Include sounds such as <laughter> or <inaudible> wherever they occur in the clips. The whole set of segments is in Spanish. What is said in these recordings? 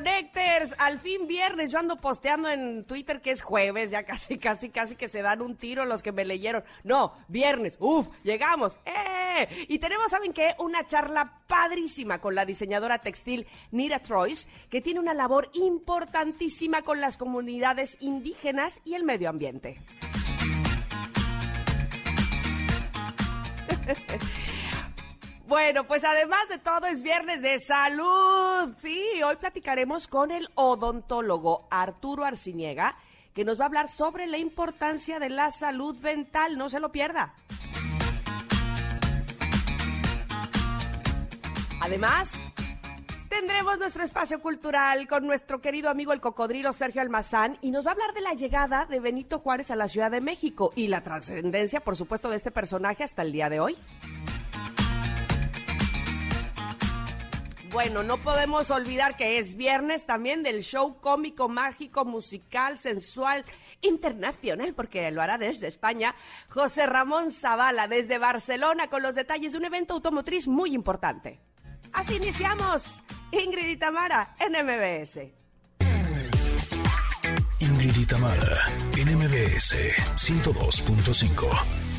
Ándale, Connectors, al fin viernes. Yo ando posteando en Twitter que es jueves, ya casi, casi, casi que se dan un tiro los que me leyeron. No, viernes, uf, llegamos. ¡Eh! Y tenemos, ¿saben qué? Una charla padrísima con la diseñadora textil Nira Troyes, que tiene una labor importantísima con las comunidades indígenas y el medio ambiente. <laughs> Bueno, pues además de todo es viernes de salud. Sí, hoy platicaremos con el odontólogo Arturo Arciniega, que nos va a hablar sobre la importancia de la salud dental. No se lo pierda. Además, tendremos nuestro espacio cultural con nuestro querido amigo el cocodrilo Sergio Almazán y nos va a hablar de la llegada de Benito Juárez a la Ciudad de México y la trascendencia, por supuesto, de este personaje hasta el día de hoy. Bueno, no podemos olvidar que es viernes también del show cómico, mágico, musical, sensual, internacional, porque lo hará desde España, José Ramón Zavala, desde Barcelona, con los detalles de un evento automotriz muy importante. Así iniciamos. Ingrid y Tamara, en MBS. Ingrid y Tamara, en MBS 102.5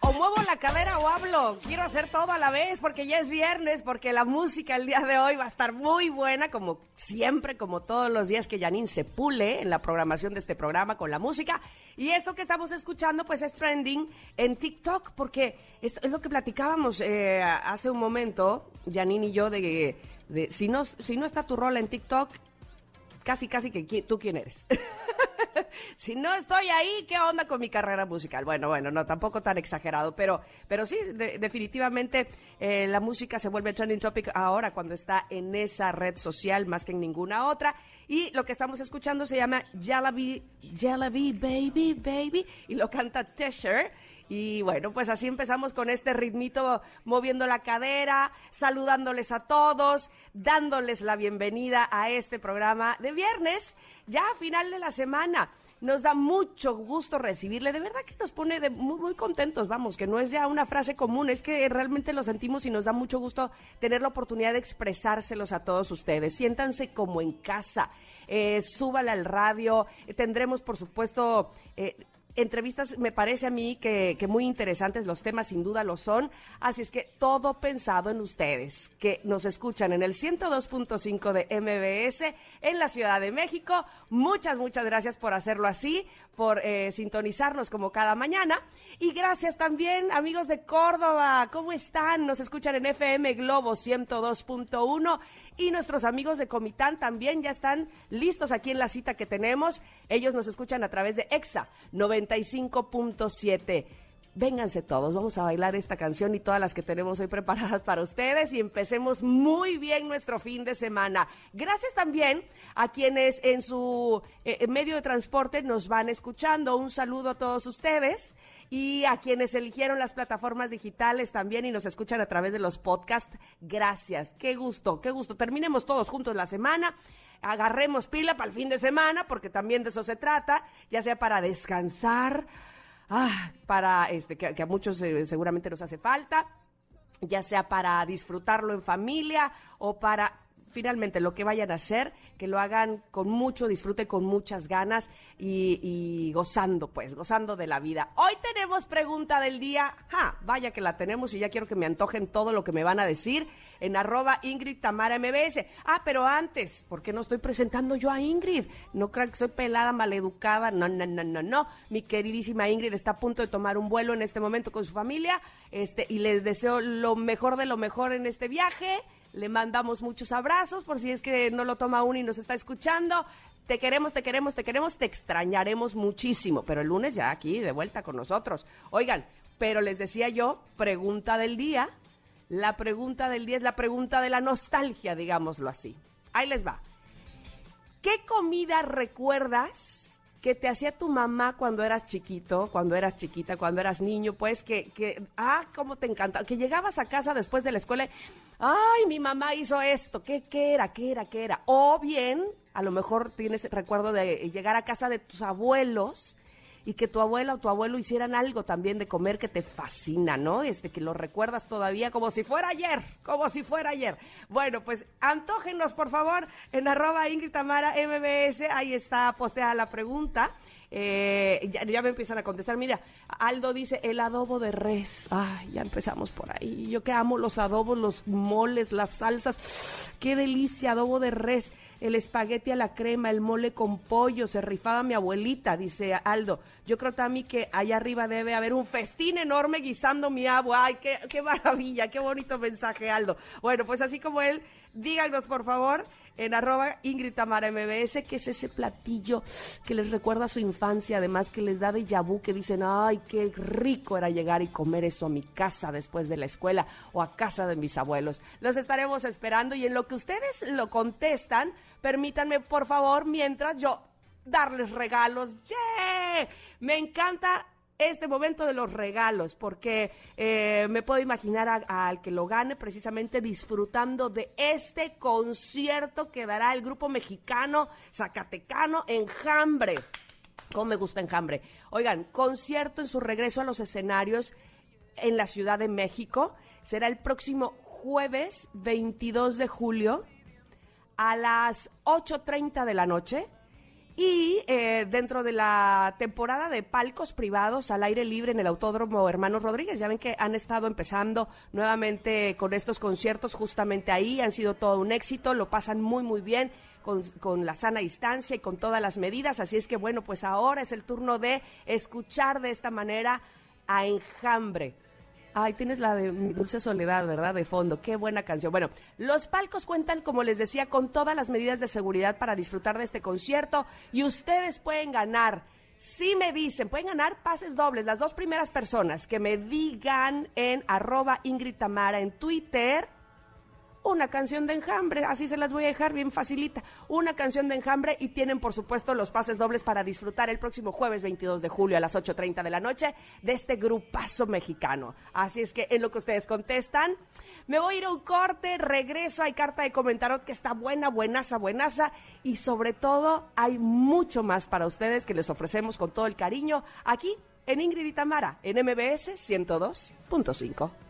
o muevo la cadera o hablo. Quiero hacer todo a la vez porque ya es viernes, porque la música el día de hoy va a estar muy buena, como siempre, como todos los días que Janine se pule en la programación de este programa con la música. Y esto que estamos escuchando, pues es trending en TikTok, porque es, lo que platicábamos eh, hace un momento, Janine y yo, de, de si, no, si no está tu rol en TikTok, casi, casi que tú quién eres. <laughs> <laughs> si no estoy ahí, ¿qué onda con mi carrera musical? Bueno, bueno, no, tampoco tan exagerado, pero, pero sí, definitivamente eh, la música se vuelve trending topic ahora cuando está en esa red social más que en ninguna otra. Y lo que estamos escuchando se llama Jalabi, Jalabi Baby Baby y lo canta Tesher. Y bueno, pues así empezamos con este ritmito, moviendo la cadera, saludándoles a todos, dándoles la bienvenida a este programa de viernes, ya a final de la semana. Nos da mucho gusto recibirle, de verdad que nos pone de muy, contentos, vamos, que no es ya una frase común, es que realmente lo sentimos y nos da mucho gusto tener la oportunidad de expresárselos a todos ustedes. Siéntanse como en casa, eh, súbale al radio, tendremos por supuesto... Eh, entrevistas me parece a mí que, muy interesantes, los temas sin duda lo son, así es que todo pensado en ustedes, que nos escuchan en el 102.5 de MBS en la Ciudad de México. Muchas, muchas gracias por hacerlo así, por eh, sintonizarnos como cada mañana. Y gracias también, amigos de Córdoba, ¿cómo están? Nos escuchan en FM Globo 102.1 y nuestros amigos de Comitán también ya están listos aquí en la cita que tenemos. Ellos nos escuchan a través de EXA 95.7. Vénganse todos, vamos a bailar esta canción y todas las que tenemos hoy preparadas para ustedes y empecemos muy bien nuestro fin de semana. Gracias también a quienes en su eh, medio de transporte nos van escuchando. Un saludo a todos ustedes y a quienes eligieron las plataformas digitales también y nos escuchan a través de los podcasts. Gracias, qué gusto, qué gusto. Terminemos todos juntos la semana agarremos pila para el fin de semana, porque también de eso se trata, ya sea para descansar, ah, para este, que, a muchos eh, seguramente nos hace falta, ya sea para disfrutarlo en familia o para finalmente lo que vayan a hacer, que lo hagan con mucho disfrute, con muchas ganas y, gozando, pues, gozando de la vida. Hoy tenemos pregunta del día. Ja, vaya que la tenemos y ya quiero que me antojen todo lo que me van a decir en arroba Ingrid Tamara MBS. Ah, pero antes, ¿por qué no estoy presentando yo a Ingrid? No crean que soy pelada, maleducada. No, no, no, no, no. Mi queridísima Ingrid está a punto de tomar un vuelo en este momento con su familia este, y les deseo lo mejor de lo mejor en este viaje. Le mandamos muchos abrazos por si es que no lo toma aún y nos está escuchando. Te queremos, te queremos, te queremos, te extrañaremos muchísimo. Pero el lunes ya aquí de vuelta con nosotros. Oigan, pero les decía yo, pregunta del día. La pregunta del día es la pregunta de la nostalgia, digámoslo así. Ahí les va. ¿Qué comida recuerdas que te hacía tu mamá cuando eras chiquito, cuando eras chiquita, cuando eras niño, pues que, que, ah, cómo te encanta, que llegabas a casa después de la escuela, ay, mi mamá hizo esto, ¿qué, qué era, qué era, qué era? O bien, a lo mejor tienes recuerdo de llegar a casa de tus abuelos y que tu abuela o tu abuelo hicieran algo también de comer que te fascina, ¿no? Este que lo recuerdas todavía como si fuera ayer, como si fuera ayer. Bueno, pues antógenos, por favor, en arroba Ingrid Tamara MBS, ahí está posteada la pregunta. Eh, ya, me empiezan a contestar. Mira, Aldo dice el adobo de res. Ay, ya empezamos por ahí. Yo que amo los adobos, los moles, las salsas. Qué delicia, adobo de res. El espagueti a la crema, el mole con pollo. Se rifaba mi abuelita, dice Aldo. Yo creo también que allá arriba debe haber un festín enorme guisando mi agua. Ay, qué, qué maravilla, qué bonito mensaje, Aldo. Bueno, pues así como él, díganos por favor en arroba Ingrid MBS, que es ese platillo que les recuerda a su infancia, además que les da de yabú, que dicen, ay, qué rico era llegar y comer eso a mi casa después de la escuela o a casa de mis abuelos. Los estaremos esperando y en lo que ustedes lo contestan, permítanme por favor, mientras yo darles regalos. ¡Yeah! Me encanta este momento de los regalos, porque eh, me puedo imaginar al que lo gane precisamente disfrutando de este concierto que dará el grupo mexicano Zacatecano Enjambre. ¿Cómo me gusta Enjambre? Oigan, concierto en su regreso a los escenarios en la Ciudad de México. Será el próximo jueves 22 de julio a las 8.30 de la noche y eh, dentro de la temporada de palcos privados al aire libre en el Autódromo Hermanos Rodríguez, ya ven que han estado empezando nuevamente con estos conciertos justamente ahí, han sido todo un éxito, lo pasan muy, muy bien. Con, con, la sana distancia y con todas las medidas. Así es que bueno, pues ahora es el turno de escuchar de esta manera a Enjambre. Ay, tienes la de mi dulce soledad, ¿verdad? De fondo. Qué buena canción. Bueno, los palcos cuentan, como les decía, con todas las medidas de seguridad para disfrutar de este concierto y ustedes pueden ganar. Si me dicen, pueden ganar pases dobles. Las dos primeras personas que me digan en arroba Ingrid Tamara en Twitter una canción de enjambre, así se las voy a dejar bien facilita, una canción de enjambre y tienen por supuesto los pases dobles para disfrutar el próximo jueves 22 de julio a las 8.30 de la noche de este grupazo mexicano. Así es que en lo que ustedes contestan, me voy a ir a un corte, regreso, hay carta de comentario que está buena, buenaza, buenaza y sobre todo hay mucho más para ustedes que les ofrecemos con todo el cariño aquí en Ingrid y Tamara, en MBS 102.5.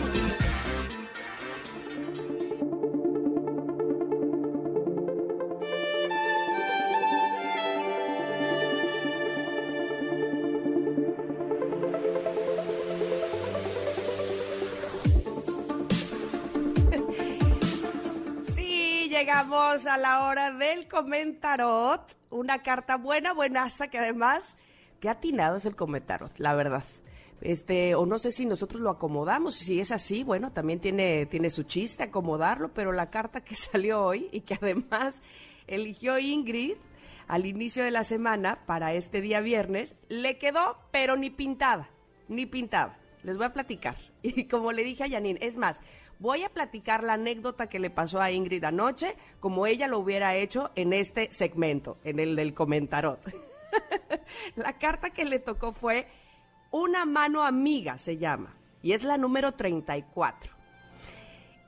A la hora del comentarot. Una carta buena, buenaza, que además, qué atinado es el comentarot, la verdad. Este, o no sé si nosotros lo acomodamos, si es así, bueno, también tiene, tiene su chiste acomodarlo, pero la carta que <laughs> salió hoy y que además eligió Ingrid al inicio de la semana para este día viernes, le quedó, pero ni pintada, ni pintada. Les voy a platicar. <laughs> Y como le dije a Janine, es más, Voy a platicar la anécdota que le pasó a Ingrid anoche, como ella lo hubiera hecho en este segmento, en el del comentarot. <laughs> la carta que le tocó fue Una mano amiga, se llama, y es la número 34.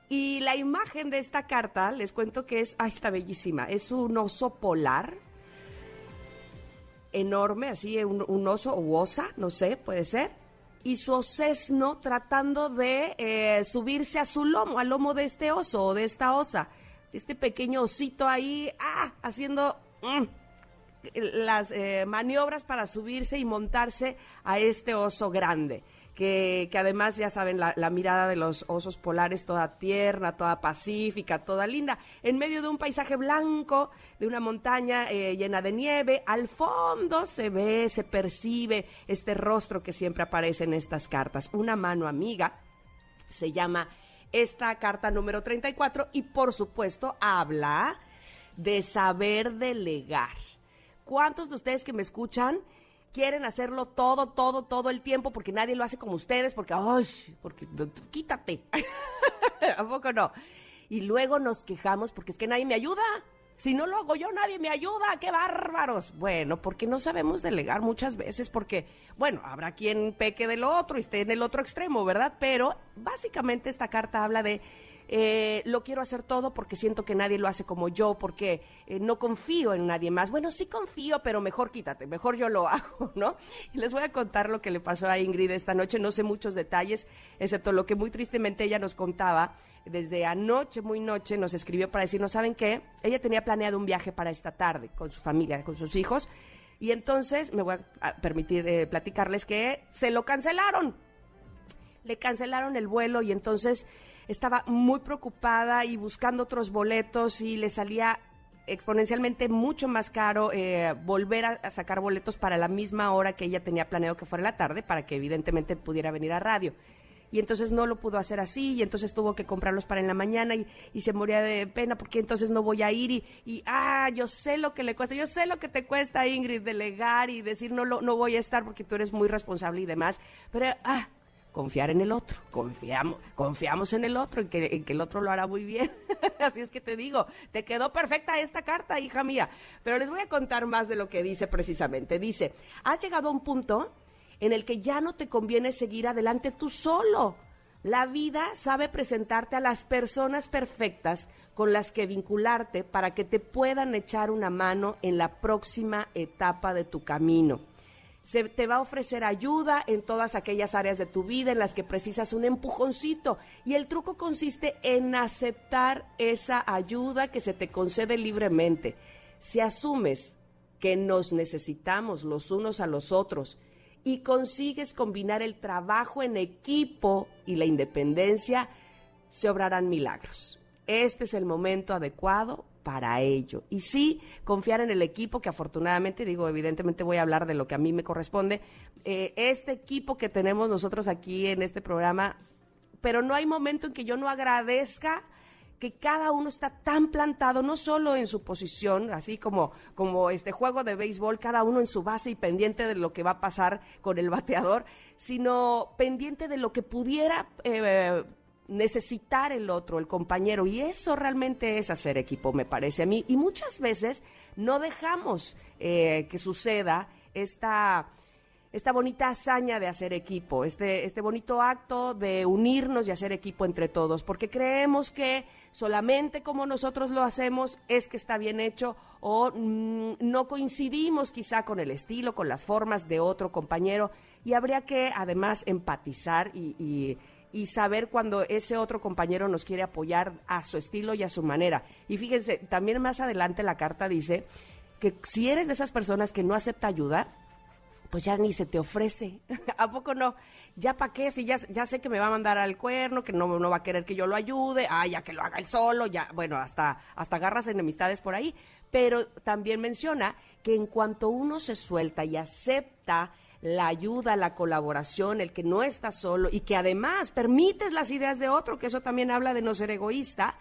Y la imagen de esta carta, les cuento que es, ah, está bellísima, es un oso polar enorme, así, un, un oso o osa, no sé, puede ser y su osesno tratando de eh, subirse a su lomo, al lomo de este oso o de esta osa. Este pequeño osito ahí, ah, haciendo mm, las eh, maniobras para subirse y montarse a este oso grande que, además ya saben la, mirada de los osos polares toda tierna, toda pacífica, toda linda, en medio de un paisaje blanco, de una montaña eh, llena de nieve, al fondo se ve, se percibe este rostro que siempre aparece en estas cartas, una mano amiga, se llama esta carta número 34 y por supuesto habla de saber delegar. ¿Cuántos de ustedes que me escuchan quieren hacerlo todo, todo, todo el tiempo porque nadie lo hace como ustedes? Porque, ay, porque quítate. <laughs> ¿A poco no? Y luego nos quejamos porque es que nadie me ayuda. Si no lo hago yo, nadie me ayuda. ¡Qué bárbaros! Bueno, porque no sabemos delegar muchas veces, porque, bueno, habrá quien peque del otro y esté en el otro extremo, ¿verdad? Pero básicamente esta carta habla de eh, lo quiero hacer todo porque siento que nadie lo hace como yo, porque eh, no confío en nadie más. Bueno, sí confío, pero mejor quítate, mejor yo lo <laughs> hago, ¿no? Y les voy a contar lo que le pasó a Ingrid esta noche. No sé muchos detalles, excepto lo que muy tristemente ella nos contaba. Desde anoche, muy noche, nos escribió para decirnos, ¿saben qué? Ella tenía planeado un viaje para esta tarde con su familia, con sus hijos. Y entonces me voy a permitir eh, platicarles que se lo cancelaron. Le cancelaron el vuelo y entonces estaba muy preocupada y buscando otros boletos y le salía exponencialmente mucho más caro eh, volver a, sacar boletos para la misma hora que ella tenía planeado que fuera la tarde para que evidentemente pudiera venir a radio. Y entonces no lo pudo hacer así y entonces tuvo que comprarlos para en la mañana y, se moría de pena porque entonces no voy a ir y, y, ah, yo sé lo que le cuesta, yo sé lo que te cuesta Ingrid delegar y decir no, lo, no voy a estar porque tú eres muy responsable y demás, pero ah, confiar en el otro, confiamos, confiamos en el otro, en que, en que el otro lo hará muy bien. <laughs> Así es que te digo, te quedó perfecta esta carta, hija mía. Pero les voy a contar más de lo que dice precisamente. Dice, has llegado a un punto en el que ya no te conviene seguir adelante tú solo. La vida sabe presentarte a las personas perfectas con las que vincularte para que te puedan echar una mano en la próxima etapa de tu camino se te va a ofrecer ayuda en todas aquellas áreas de tu vida en las que precisas un empujoncito. Y el truco consiste en aceptar esa ayuda que se te concede libremente. Si asumes que nos necesitamos los unos a los otros y consigues combinar el trabajo en equipo y la independencia, se obrarán milagros. Este es el momento adecuado para ello. Y sí, confiar en el equipo, que afortunadamente, digo, evidentemente voy a hablar de lo que a mí me corresponde, eh, este equipo que tenemos nosotros aquí en este programa, pero no hay momento en que yo no agradezca que cada uno está tan plantado, no solo en su posición, así como, como este juego de béisbol, cada uno en su base y pendiente de lo que va a pasar con el bateador, sino pendiente de lo que pudiera eh, necesitar el otro, el compañero, y eso realmente es hacer equipo, me parece a mí. Y muchas veces no dejamos eh, que suceda esta, esta bonita hazaña de hacer equipo, este, este bonito acto de unirnos y hacer equipo entre todos, porque creemos que solamente como nosotros lo hacemos es que está bien hecho o mm, no coincidimos quizá con el estilo, con las formas de otro compañero, y habría que además empatizar y y saber cuando ese otro compañero nos quiere apoyar a su estilo y a su manera. Y fíjense, también más adelante la carta dice que si eres de esas personas que no acepta ayuda, pues ya ni se te ofrece. <laughs> ¿A poco no? ¿Ya para qué? Si ya, ya sé que me va a mandar al cuerno, que no, no va a querer que yo lo ayude, ah, ya que lo haga él solo, ya, bueno, hasta, hasta agarras enemistades por ahí. Pero también menciona que en cuanto uno se suelta y acepta la ayuda, la colaboración, el que no estás solo y que además permites las ideas de otro, que eso también habla de no ser egoísta,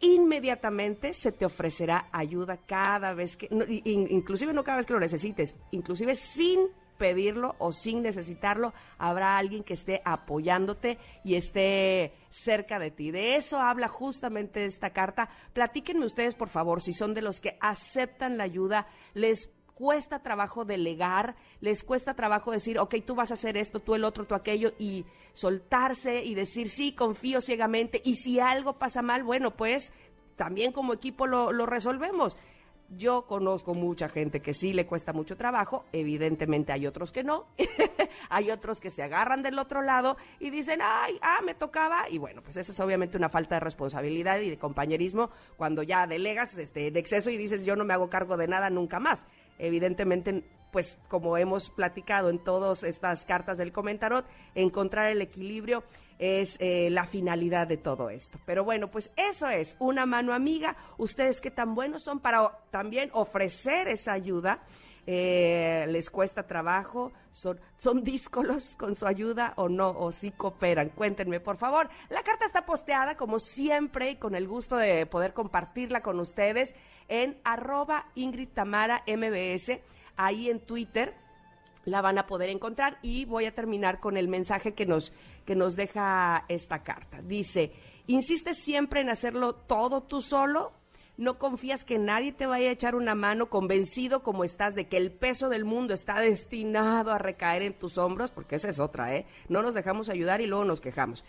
inmediatamente se te ofrecerá ayuda cada vez que, inclusive no cada vez que lo necesites, inclusive sin pedirlo o sin necesitarlo, habrá alguien que esté apoyándote y esté cerca de ti. De eso habla justamente esta carta. Platíquenme ustedes, por favor, si son de los que aceptan la ayuda, les cuesta trabajo delegar, les cuesta trabajo decir, ok, tú vas a hacer esto, tú el otro, tú aquello, y soltarse y decir, sí, confío ciegamente, y si algo pasa mal, bueno, pues también como equipo lo, lo resolvemos. Yo conozco mucha gente que sí le cuesta mucho trabajo, evidentemente hay otros que no, <laughs> hay otros que se agarran del otro lado y dicen, ay, ah, me tocaba, y bueno, pues eso es obviamente una falta de responsabilidad y de compañerismo cuando ya delegas este, en exceso y dices, yo no me hago cargo de nada nunca más. Evidentemente, pues como hemos platicado en todas estas cartas del comentarot, encontrar el equilibrio es eh, la finalidad de todo esto. Pero bueno, pues eso es una mano amiga. Ustedes que tan buenos son para también ofrecer esa ayuda. Eh, les cuesta trabajo, son, son <laughs> díscolos con su ayuda o no, o sí cooperan. Cuéntenme, por favor. La carta está posteada, como siempre, y con el gusto de poder compartirla con ustedes en arroba Ingrid Tamara MBS, ahí en Twitter la van a poder encontrar y voy a terminar con el mensaje que nos, que nos deja esta carta. Dice, insistes siempre en hacerlo todo tú solo, no confías que nadie te vaya a echar una mano, convencido como estás de que el peso del mundo está destinado a recaer en tus hombros, porque esa es otra, ¿eh? No nos dejamos ayudar y luego nos quejamos.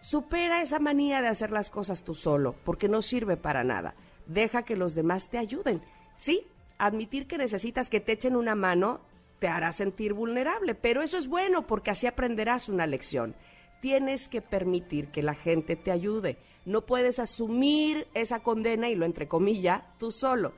Supera esa manía de hacer las cosas tú solo, porque no sirve para nada. Deja que los demás te ayuden. Sí, admitir que necesitas que te echen una mano te hará sentir vulnerable, pero eso es bueno porque así aprenderás una lección. Tienes que permitir que la gente te ayude. No puedes asumir esa condena y lo entre comillas tú solo.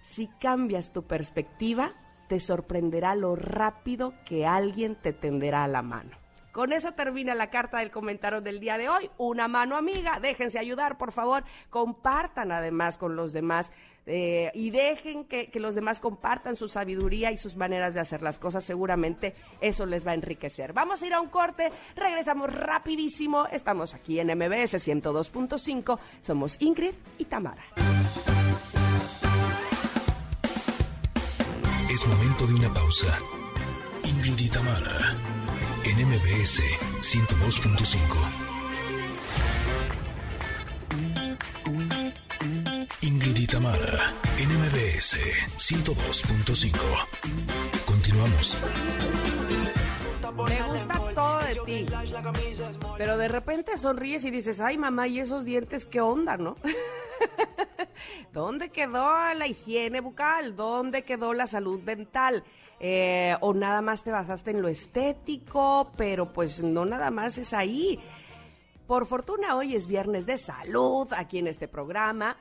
Si cambias tu perspectiva, te sorprenderá lo rápido que alguien te tenderá a la mano. Con eso termina la carta del comentario del día de hoy. Una mano amiga, déjense ayudar, por favor. Compartan además con los demás eh, y dejen que, que, los demás compartan su sabiduría y sus maneras de hacer las cosas. Seguramente eso les va a enriquecer. Vamos a ir a un corte, regresamos rapidísimo. Estamos aquí en MBS 102.5. Somos Ingrid y Tamara. Es momento de una pausa. Ingrid y Tamara en MBS 102.5. Ingrid y Tamara, en MBS 102.5. Continuamos. Me gusta todo de ti. Pero de repente sonríes y dices, ay mamá, ¿y esos dientes qué onda, no? <laughs> ¿Dónde quedó la higiene bucal? ¿Dónde quedó la salud dental? Eh, o nada más te basaste en lo estético, pero pues no nada más es ahí. Por fortuna hoy es viernes de salud aquí en este programa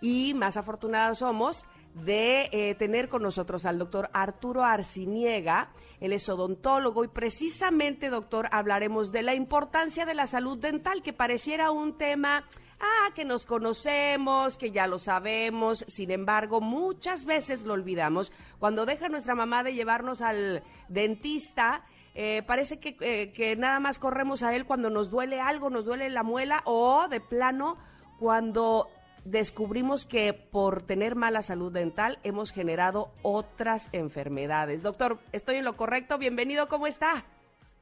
y más afortunados somos de eh, tener con nosotros al doctor Arturo Arciniega. Él es odontólogo y precisamente, doctor, hablaremos de la importancia de la salud dental, que pareciera un tema ah, que nos conocemos, que ya lo sabemos, sin embargo, muchas veces lo olvidamos. Cuando deja nuestra mamá de llevarnos al dentista, eh, parece eh, que nada más corremos a él cuando nos duele algo, nos duele la muela o de plano cuando descubrimos que por tener mala salud dental hemos generado otras enfermedades. Doctor, ¿estoy en lo correcto? Bienvenido, ¿cómo está?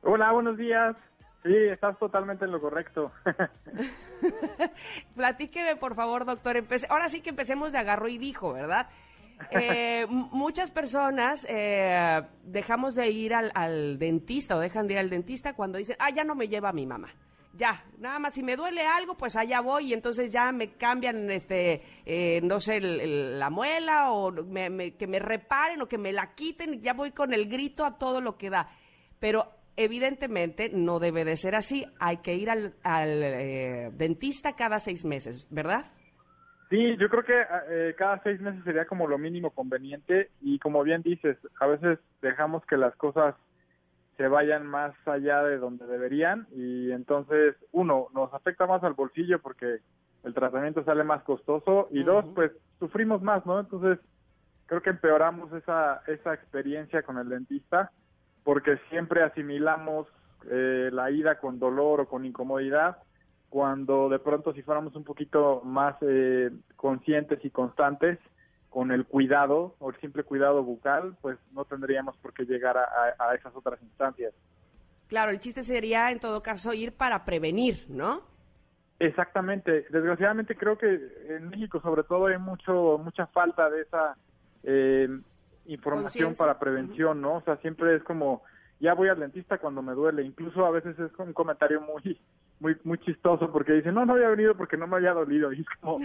Hola, buenos días. Sí, estás totalmente en lo correcto. <laughs> Platíqueme, por favor, doctor. Ahora sí que empecemos de agarro y dijo, ¿verdad? Eh, <laughs> muchas personas eh, dejamos de ir al, dentista o dejan de ir al dentista cuando dicen, ah, ya no me lleva mi mamá. Ya, nada más si me duele algo, pues allá voy y entonces ya me cambian, este, eh, no sé, la muela o que me reparen o que me la quiten, ya voy con el grito a todo lo que da. Pero evidentemente no debe de ser así. Hay que ir al, eh, dentista cada seis meses, ¿verdad? Sí, yo creo que eh, cada seis meses sería como lo mínimo conveniente y como bien dices, a veces dejamos que las cosas se vayan más allá de donde deberían y entonces uno nos afecta más al bolsillo porque el tratamiento sale más costoso y dos pues sufrimos más, ¿no? Entonces creo que empeoramos esa esa experiencia con el dentista porque siempre asimilamos eh, la ida con dolor o con incomodidad, cuando de pronto si fuéramos un poquito más eh, conscientes y constantes con el cuidado o el simple cuidado bucal, pues no tendríamos por qué llegar a, esas otras instancias. Claro, el chiste sería en todo caso ir para prevenir, ¿no? Exactamente. Desgraciadamente creo que en México sobre todo hay mucho mucha falta de esa eh, información para prevención, ¿no? O sea, siempre es como, ya voy al dentista cuando me duele. Incluso a veces es un comentario muy muy muy chistoso porque dicen, no, no había venido porque no me había dolido. Y es como,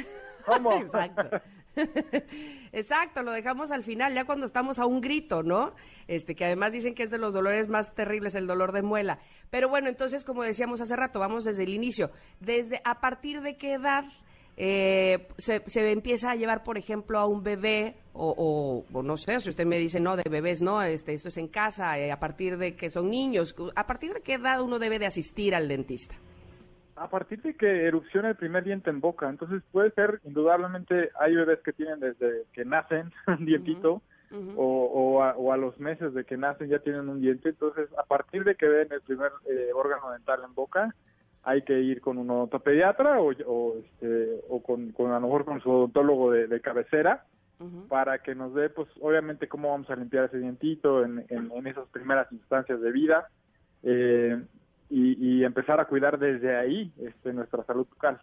¿cómo? <laughs> Exacto. <laughs> Exacto, lo dejamos al final, ya cuando estamos a un grito, ¿no? Este, que además dicen que es de los dolores más terribles el dolor de muela. Pero bueno, entonces, como decíamos hace rato, vamos desde el inicio. Desde, ¿a partir de qué edad eh, se, se, empieza a llevar, por ejemplo, a un bebé, o, no sé, si usted me dice, no, de bebés no, este, esto es en casa, eh, a partir de que son niños, ¿a partir de qué edad uno debe de asistir al dentista? A partir de que erupciona el primer diente en boca, entonces puede ser, indudablemente, hay bebés que tienen desde que nacen <laughs> un dientito, o, a, los meses de que nacen ya tienen un diente. Entonces, a partir de que ven el primer eh, órgano dental en boca, hay que ir con un odontopediatra o, o, este, o con, con, a lo mejor con su odontólogo de, cabecera para que nos dé, pues, obviamente, cómo vamos a limpiar ese dientito en, en, esas primeras instancias de vida eh, y, y, empezar a cuidar desde ahí este, nuestra salud bucal.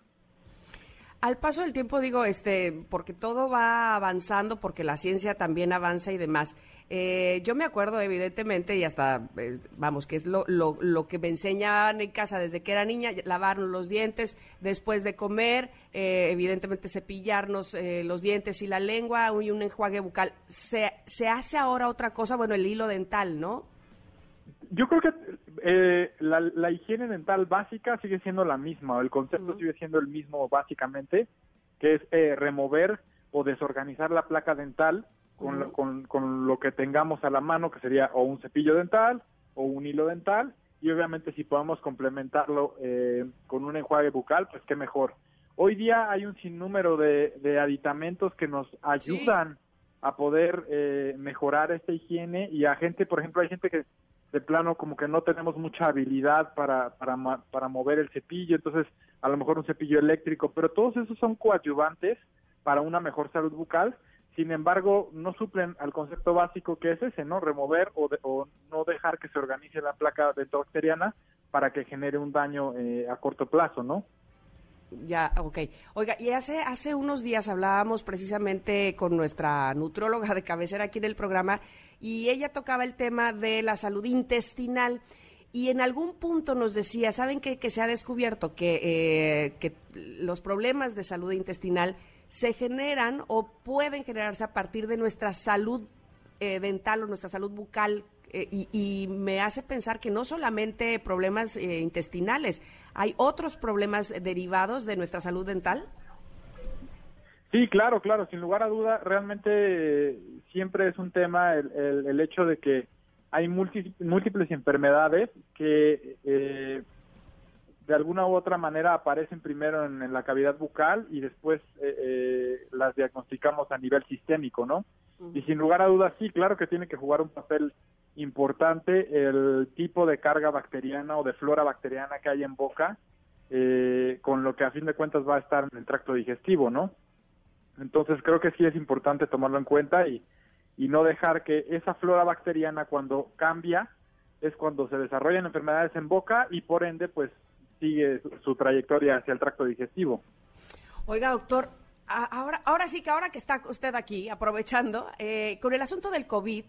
Al paso del tiempo, digo, este, porque todo va avanzando, porque la ciencia también avanza y demás. Eh, yo me acuerdo, evidentemente, y hasta, eh, vamos, que es lo, lo, lo, que me enseñaban en casa desde que era niña, lavarnos los dientes después de comer, eh, evidentemente cepillarnos los dientes y la lengua y un enjuague bucal. ¿Se, ¿Se hace ahora otra cosa? Bueno, el hilo dental, ¿no? Yo creo que eh, la, higiene dental básica sigue siendo la misma, el concepto sigue siendo el mismo básicamente, que es eh, remover o desorganizar la placa dental con, lo, con, lo que tengamos a la mano, que sería o un cepillo dental o un hilo dental, y obviamente si podemos complementarlo eh, con un enjuague bucal, pues qué mejor. Hoy día hay un sinnúmero de, de aditamentos que nos ayudan a poder eh, mejorar esta higiene y a gente, por ejemplo, hay gente que de plano como que no tenemos mucha habilidad para, para, para mover el cepillo, entonces a lo mejor un cepillo eléctrico, pero todos esos son coadyuvantes para una mejor salud bucal, sin embargo no suplen al concepto básico que es ese, ¿no? Remover o, o no dejar que se organice la placa dentobacteriana para que genere un daño eh, a corto plazo, ¿no? Ya, ok. Oiga, y hace, hace unos días hablábamos precisamente con nuestra nutróloga de cabecera aquí en el programa y ella tocaba el tema de la salud intestinal y en algún punto nos decía, ¿saben qué? Que se ha descubierto que, eh, que los problemas de salud intestinal se generan o pueden generarse a partir de nuestra salud eh, dental o nuestra salud bucal eh, y, me hace pensar que no solamente problemas eh, intestinales, hay otros problemas derivados de nuestra salud dental. Sí, claro, claro, sin lugar a duda, realmente siempre es un tema el, el, hecho de que hay múltiples enfermedades que eh, de alguna u otra manera aparecen primero en, la cavidad bucal y después las diagnosticamos a nivel sistémico, ¿no? Y sin lugar a dudas, sí, claro que tiene que jugar un papel importante el tipo de carga bacteriana o de flora bacteriana que hay en boca, eh, con lo que a fin de cuentas va a estar en el tracto digestivo, ¿no? Entonces creo que sí es importante tomarlo en cuenta y, y no dejar que esa flora bacteriana cuando cambia es cuando se desarrollan enfermedades en boca y por ende pues sigue su, trayectoria hacia el tracto digestivo. Oiga, doctor, ahora, ahora sí que ahora que está usted aquí aprovechando, eh, con el asunto del COVID,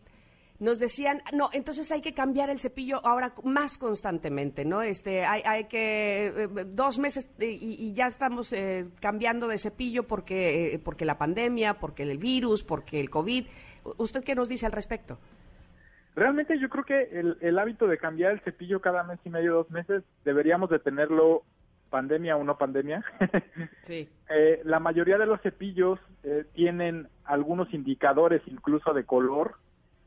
nos decían, no, entonces hay que cambiar el cepillo ahora más constantemente, ¿no? Este, hay, hay que, eh, dos meses y, ya estamos eh, cambiando de cepillo porque, eh, porque la pandemia, porque el virus, porque el COVID. ¿Usted qué nos dice al respecto? Realmente yo creo que el, el hábito de cambiar el cepillo cada mes y medio, dos meses, deberíamos de tenerlo pandemia o no pandemia. <laughs> sí. la mayoría de los cepillos tienen algunos indicadores incluso de color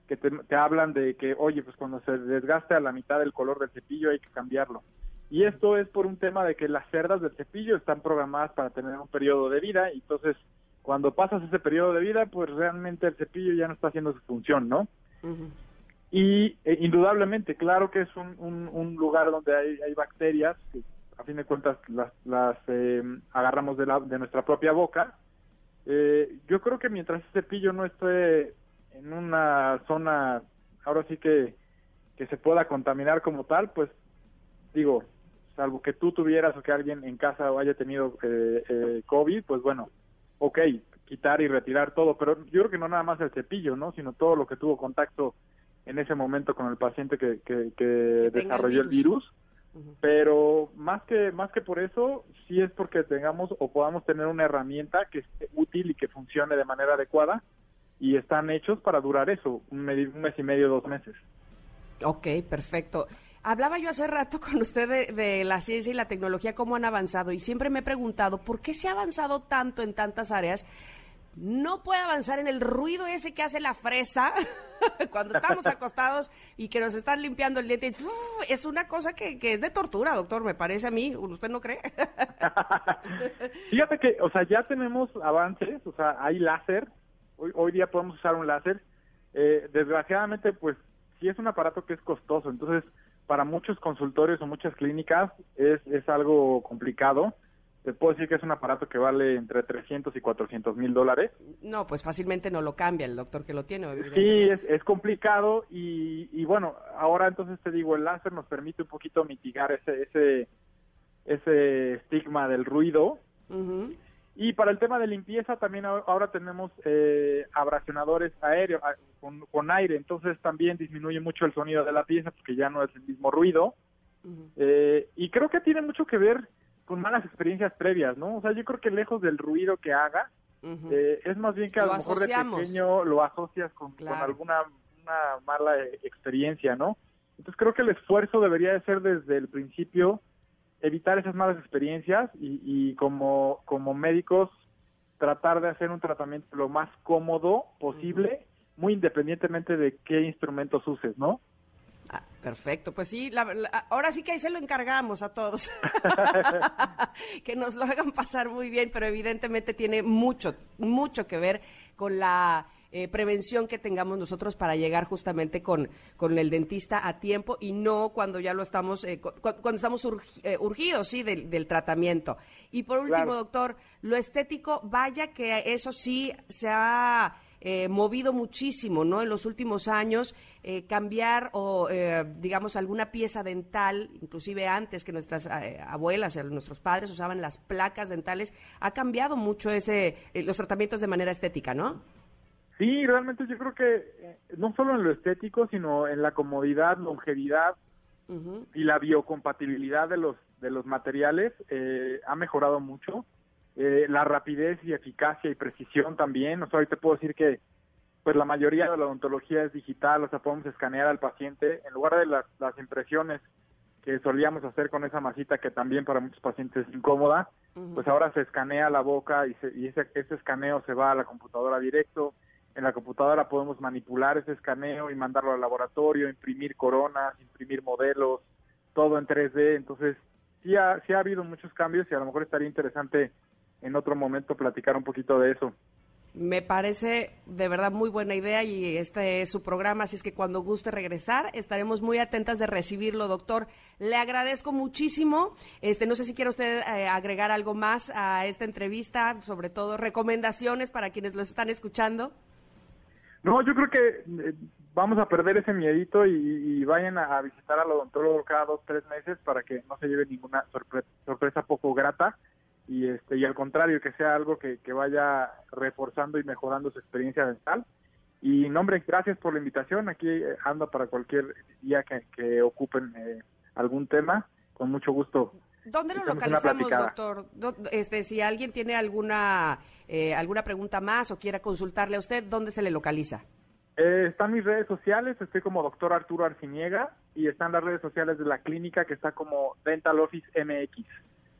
que te, hablan de que, oye, pues cuando se desgaste a la mitad del color del cepillo hay que cambiarlo. Y esto es por un tema de que las cerdas del cepillo están programadas para tener un periodo de vida y entonces cuando pasas ese periodo de vida, pues realmente el cepillo ya no está haciendo su función, ¿no? Y eh, indudablemente, claro que es un, un, lugar donde hay, bacterias a fin de cuentas las, las eh, agarramos de, la, de nuestra propia boca. Eh, yo creo que mientras ese cepillo no esté en una zona, ahora sí que, que se pueda contaminar como tal, pues digo, salvo que tú tuvieras o que alguien en casa haya tenido eh, eh, COVID, pues bueno, ok, quitar y retirar todo, pero yo creo que no nada más el cepillo, ¿no? Sino todo lo que tuvo contacto en ese momento con el paciente que, que, desarrolló el virus. Pero más que más que por eso, sí es porque tengamos o podamos tener una herramienta que esté útil y que funcione de manera adecuada y están hechos para durar eso, un mes, y medio, dos meses. Ok, perfecto. Hablaba yo hace rato con usted de, la ciencia y la tecnología, cómo han avanzado, y siempre me he preguntado, ¿por qué se ha avanzado tanto en tantas áreas? No puede avanzar en el ruido ese que hace la fresa <laughs> cuando estamos <laughs> acostados y que nos están limpiando el diente. Es una cosa que, que es de tortura, doctor, me parece a mí. ¿Usted no cree? <laughs> Fíjate que, o sea, ya tenemos avances, o sea, hay láser Hoy, hoy día podemos usar un láser eh, desgraciadamente, pues sí es un aparato que es costoso, entonces para muchos consultorios o muchas clínicas es, es algo complicado. Te puedo decir que es un aparato que vale entre 300 y 400 mil dólares. No, pues fácilmente no lo cambia el doctor que lo tiene. Sí, es, es complicado y, y, bueno, ahora entonces te digo, el láser nos permite un poquito mitigar ese, ese, ese estigma del ruido. Y para el tema de limpieza también ahora tenemos eh, abrasionadores aéreos con, aire, entonces también disminuye mucho el sonido de la pieza porque ya no es el mismo ruido. eh, y creo que tiene mucho que ver con malas experiencias previas, ¿no? O sea, yo creo que lejos del ruido que haga, eh, es más bien que a lo, mejor de pequeño lo asocias con, con alguna una mala experiencia, ¿no? Entonces creo que el esfuerzo debería de ser desde el principio evitar esas malas experiencias y, y como, como médicos tratar de hacer un tratamiento lo más cómodo posible, muy independientemente de qué instrumentos uses, ¿no? Ah, perfecto, pues sí, ahora sí que ahí se lo encargamos a todos, <laughs> <laughs> que nos lo hagan pasar muy bien, pero evidentemente tiene mucho, mucho que ver con la eh, prevención que tengamos nosotros para llegar justamente con, con el dentista a tiempo y no cuando ya lo estamos, eh, cuando estamos eh, urgidos, sí, del, tratamiento. Y por último, doctor, lo estético, vaya que eso sí se ha... movido muchísimo, ¿no? En los últimos años, cambiar o, digamos, alguna pieza dental, inclusive antes que nuestras abuelas, nuestros padres usaban las placas dentales, ha cambiado mucho ese, los tratamientos de manera estética, ¿no? Sí, realmente yo creo que eh, no solo en lo estético, sino en la comodidad, longevidad y la biocompatibilidad de los de los materiales eh, ha mejorado mucho. Eh, la rapidez y eficacia y precisión también. O sea, hoy te puedo decir que pues la mayoría de la odontología es digital, o sea, podemos escanear al paciente en lugar de las, las impresiones que solíamos hacer con esa masita que también para muchos pacientes es incómoda, pues ahora se escanea la boca y, y ese, ese escaneo se va a la computadora directo en la computadora podemos manipular ese escaneo y mandarlo al laboratorio, imprimir coronas, imprimir modelos, todo en 3D. Entonces, sí ha, sí ha habido muchos cambios y a lo mejor estaría interesante en otro momento platicar un poquito de eso. Me parece de verdad muy buena idea y este es su programa, así es que cuando guste regresar estaremos muy atentas de recibirlo, doctor. Le agradezco muchísimo. Este, no sé si quiere usted eh, agregar algo más a esta entrevista, sobre todo recomendaciones para quienes lo están escuchando. No, yo creo que eh, vamos a perder ese miedito y, vayan a, visitar al odontólogo cada dos, tres meses para que no se lleve ninguna sorpresa poco grata y este y al contrario que sea algo que, vaya reforzando y mejorando su experiencia dental y nombre gracias por la invitación aquí eh, ando para cualquier día que, ocupen eh, algún tema con mucho gusto ¿Dónde lo localizamos, doctor? Este, si alguien tiene alguna eh, alguna pregunta más o quiera consultarle a usted, ¿dónde se le localiza? Eh, están mis redes sociales, estoy como doctor Arturo Arciniega y están las redes sociales de la clínica que está como Dental Office MX.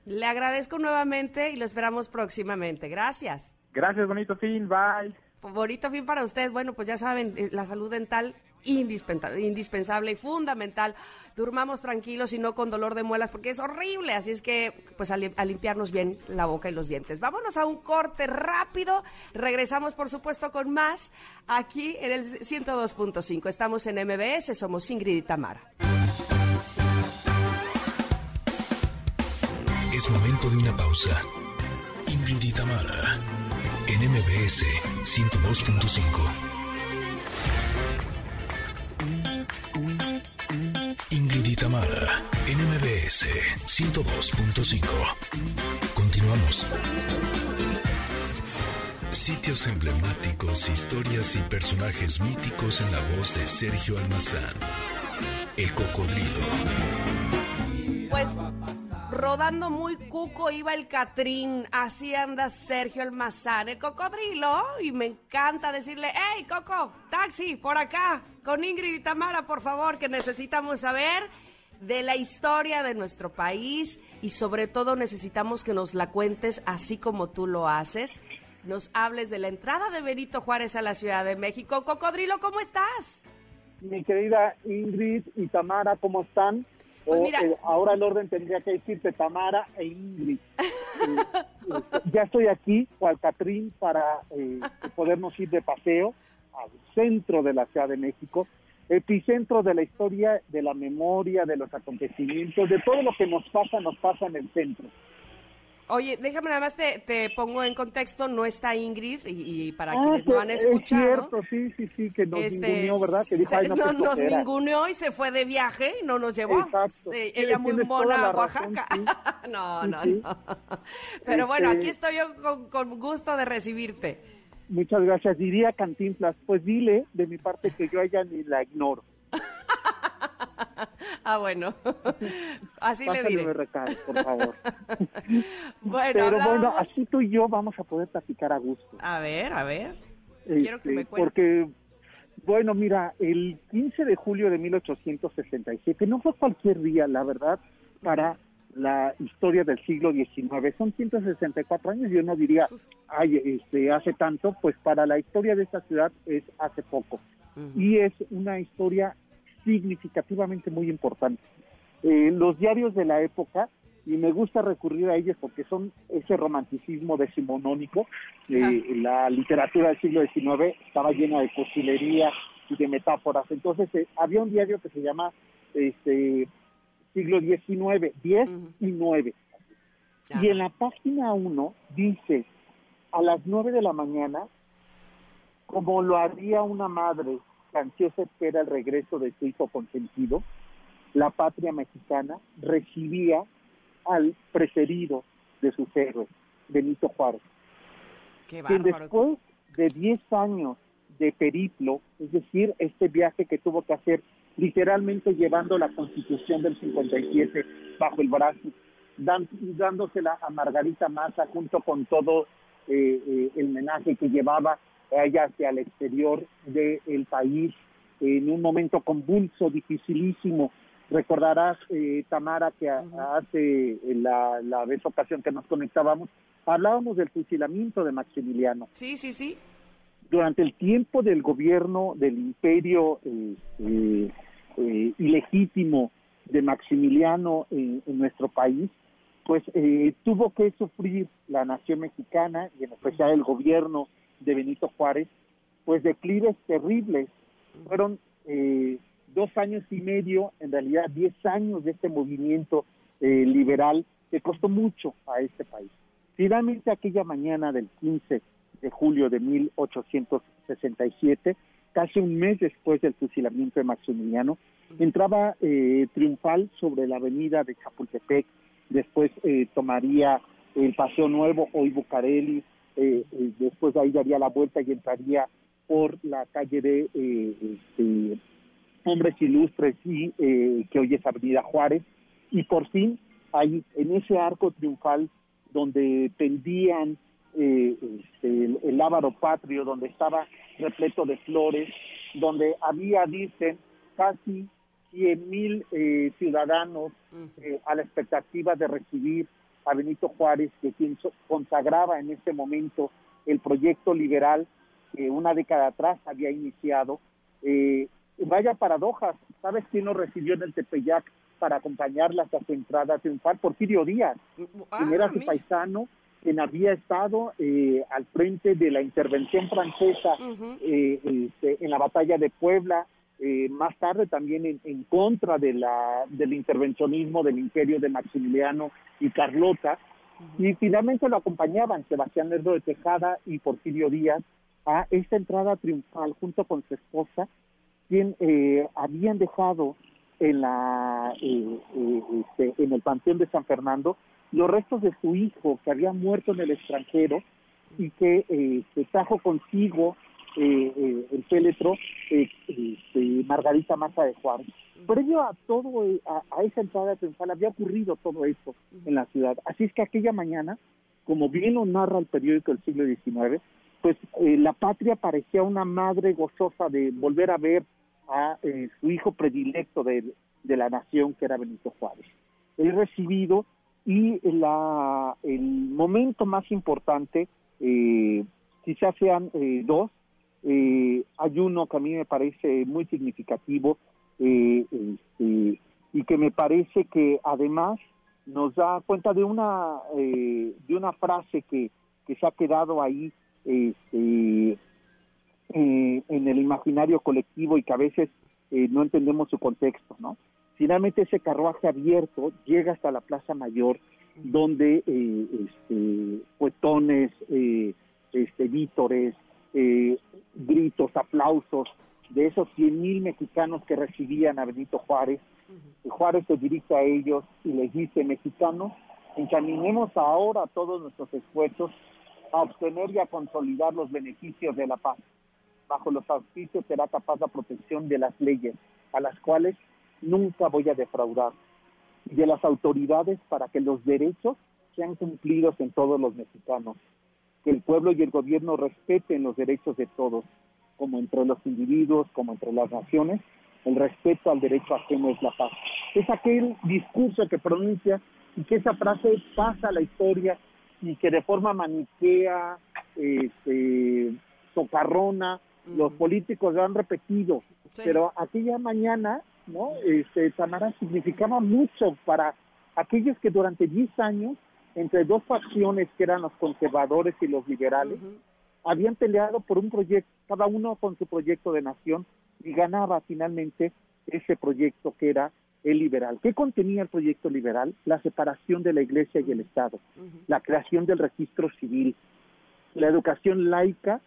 Le agradezco nuevamente y lo esperamos próximamente. Gracias. Gracias, bonito fin, bye. Bonito fin para usted. Bueno, pues ya saben, eh, la salud dental indispensable y fundamental. Durmamos tranquilos y no con dolor de muelas porque es horrible. Así es que, pues a, limpiarnos bien la boca y los dientes. Vámonos a un corte rápido. Regresamos, por supuesto, con más aquí en el 102.5. Estamos en MBS, somos Ingrid y Tamara. Momento de una pausa. Ingrid y en MBS 102.5. Ingrid y Tamara, NMBS 102.5. Continuamos. Sitios emblemáticos, historias y personajes míticos en la voz de Sergio Almazán. El cocodrilo. Pues rodando muy cuco iba el Catrín, así anda Sergio Almazán, el cocodrilo, y me encanta decirle, hey Coco, taxi, por acá, con Ingrid y Tamara, por favor, que necesitamos saber de la historia de nuestro país y sobre todo necesitamos que nos la cuentes así como tú lo haces. Nos hables de la entrada de Benito Juárez a la Ciudad de México. Cocodrilo, ¿cómo estás? Mi querida Ingrid y Tamara, ¿cómo están? Pues eh, ahora el orden tendría que decirte Tamara e Ingrid. Eh, ya estoy aquí, cual Catrín, para eh, podernos ir de paseo al centro de la Ciudad de México, epicentro de la historia, de la memoria, de los acontecimientos, de todo lo que nos pasa, nos pasa en el centro. Oye, déjame nada más te, te pongo en contexto, no está Ingrid y, para ah, quienes no han escuchado. Es cierto, sí, sí, sí, que nos este, ¿verdad? Que dijo, no, nos ninguneó y se fue de viaje y no nos llevó. Exacto. ella muy mona a Oaxaca. <laughs> no, no, no. Pero bueno, aquí este estoy yo con, con gusto de recibirte. Muchas gracias. Diría Cantinflas, pues dile de mi parte que yo a ella ni la ignoro. <laughs> <laughs> ah, bueno. <laughs> Así le diré. Recado, por favor. <laughs> bueno, Pero bueno, así tú y yo vamos a poder platicar a gusto. A ver, a ver. Quiero que me este, cuentes. Porque, bueno, mira, el 15 de julio de 1867 no fue cualquier día, la verdad, para la historia del siglo XIX. Son 164 años, yo no diría, ay, este, hace tanto, pues para la historia de esta ciudad es hace poco. Y es una historia significativamente muy importante. Eh, los diarios de la época, y me gusta recurrir a ellos porque son ese romanticismo decimonónico, eh, la literatura del siglo XIX estaba llena de cursilería y de metáforas. Entonces eh, había un diario que se llama este, siglo XIX, 10 y 9. Y en la página 1 dice, a las 9 de la mañana, como lo haría una madre ansiosa espera el regreso de su hijo consentido, la patria mexicana recibía al preferido de sus héroes, Benito Juárez, Qué quien después de 10 años de periplo, es decir, este viaje que tuvo que hacer literalmente llevando la constitución del 57 bajo el brazo, dándosela a Margarita Maza junto con todo eh, eh, el menaje que llevaba ella hacia el exterior del país en un momento convulso, dificilísimo. Recordarás, eh, Tamara, que hace la, la vez ocasión que nos conectábamos, hablábamos del fusilamiento de Maximiliano. Sí, sí, sí. Durante el tiempo del gobierno del imperio eh, eh, ilegítimo de Maximiliano en, nuestro país, pues tuvo que sufrir la nación mexicana y en especial el gobierno de Benito Juárez, pues declives terribles. Fueron eh, dos años y medio, en realidad diez años de este movimiento eh, liberal que costó mucho a este país. Finalmente, aquella mañana del 15 de julio de 1867, casi un mes después del fusilamiento de Maximiliano, entraba eh, triunfal sobre la avenida de Chapultepec, después tomaría el Paseo Nuevo, hoy Bucareli, eh, eh, después de ahí daría la vuelta y entraría por la calle de eh, este, Hombres Ilustres y que hoy es Avenida Juárez. Y por fin ahí en ese arco triunfal donde tendían este, el, el ávaro patrio, donde estaba repleto de flores, donde había, dicen, casi 100 mil ciudadanos a la expectativa de recibir a Benito Juárez, que quien consagraba en este momento el proyecto liberal que una década atrás había iniciado. Eh, vaya paradojas, ¿sabes quién lo recibió en el Tepeyac para acompañarla hasta su entrada triunfal? Porfirio Díaz, ah, quien era su paisano, quien había estado eh, al frente de la intervención francesa eh, este, en la batalla de Puebla, eh, más tarde también en, contra de la, del intervencionismo del imperio de Maximiliano y Carlota, y finalmente lo acompañaban Sebastián Lerdo de Tejada y Porfirio Díaz a esta entrada triunfal junto con su esposa, quien eh, habían dejado en la eh, este, en el panteón de San Fernando los restos de su hijo que había muerto en el extranjero y que se trajo consigo eh, eh, el féletro eh, este, Margarita Maza de Juárez. Previo a todo, a, esa entrada triunfal, había ocurrido todo esto en la ciudad. Así es que aquella mañana, como bien lo narra el periódico del siglo XIX, pues la patria parecía una madre gozosa de volver a ver a su hijo predilecto de, de, la nación, que era Benito Juárez. He recibido y la, el momento más importante, quizás sean dos, eh, hay uno que a mí me parece muy significativo eh, este, y que me parece que además nos da cuenta de una eh, de una frase que, que se ha quedado ahí este, eh, en el imaginario colectivo y que a veces eh, no entendemos su contexto, ¿no? Finalmente ese carruaje abierto llega hasta la Plaza Mayor, donde eh, este, puetones, este, vítores, gritos, aplausos de esos 100 mil mexicanos que recibían a Benito Juárez. Juárez se dirige a ellos y les dice, mexicanos, encaminemos ahora todos nuestros esfuerzos a obtener y a consolidar los beneficios de la paz. Bajo los auspicios será capaz la protección de las leyes, a las cuales nunca voy a defraudar, y de las autoridades para que los derechos sean cumplidos en todos los mexicanos, que el pueblo y el gobierno respeten los derechos de todos, como entre los individuos, como entre las naciones, el respeto al derecho ajeno es la paz. Es aquel discurso que pronuncia y que esa frase pasa a la historia y que de forma maniquea, este, socarrona, los políticos lo han repetido, pero aquella mañana, ¿no? Este, Tamara significaba mucho para aquellos que durante 10 años, entre dos facciones que eran los conservadores y los liberales, habían peleado por un proyecto, cada uno con su proyecto de nación, y ganaba finalmente ese proyecto que era el liberal. ¿Qué contenía el proyecto liberal? La separación de la Iglesia y el Estado, la creación del registro civil, la educación laica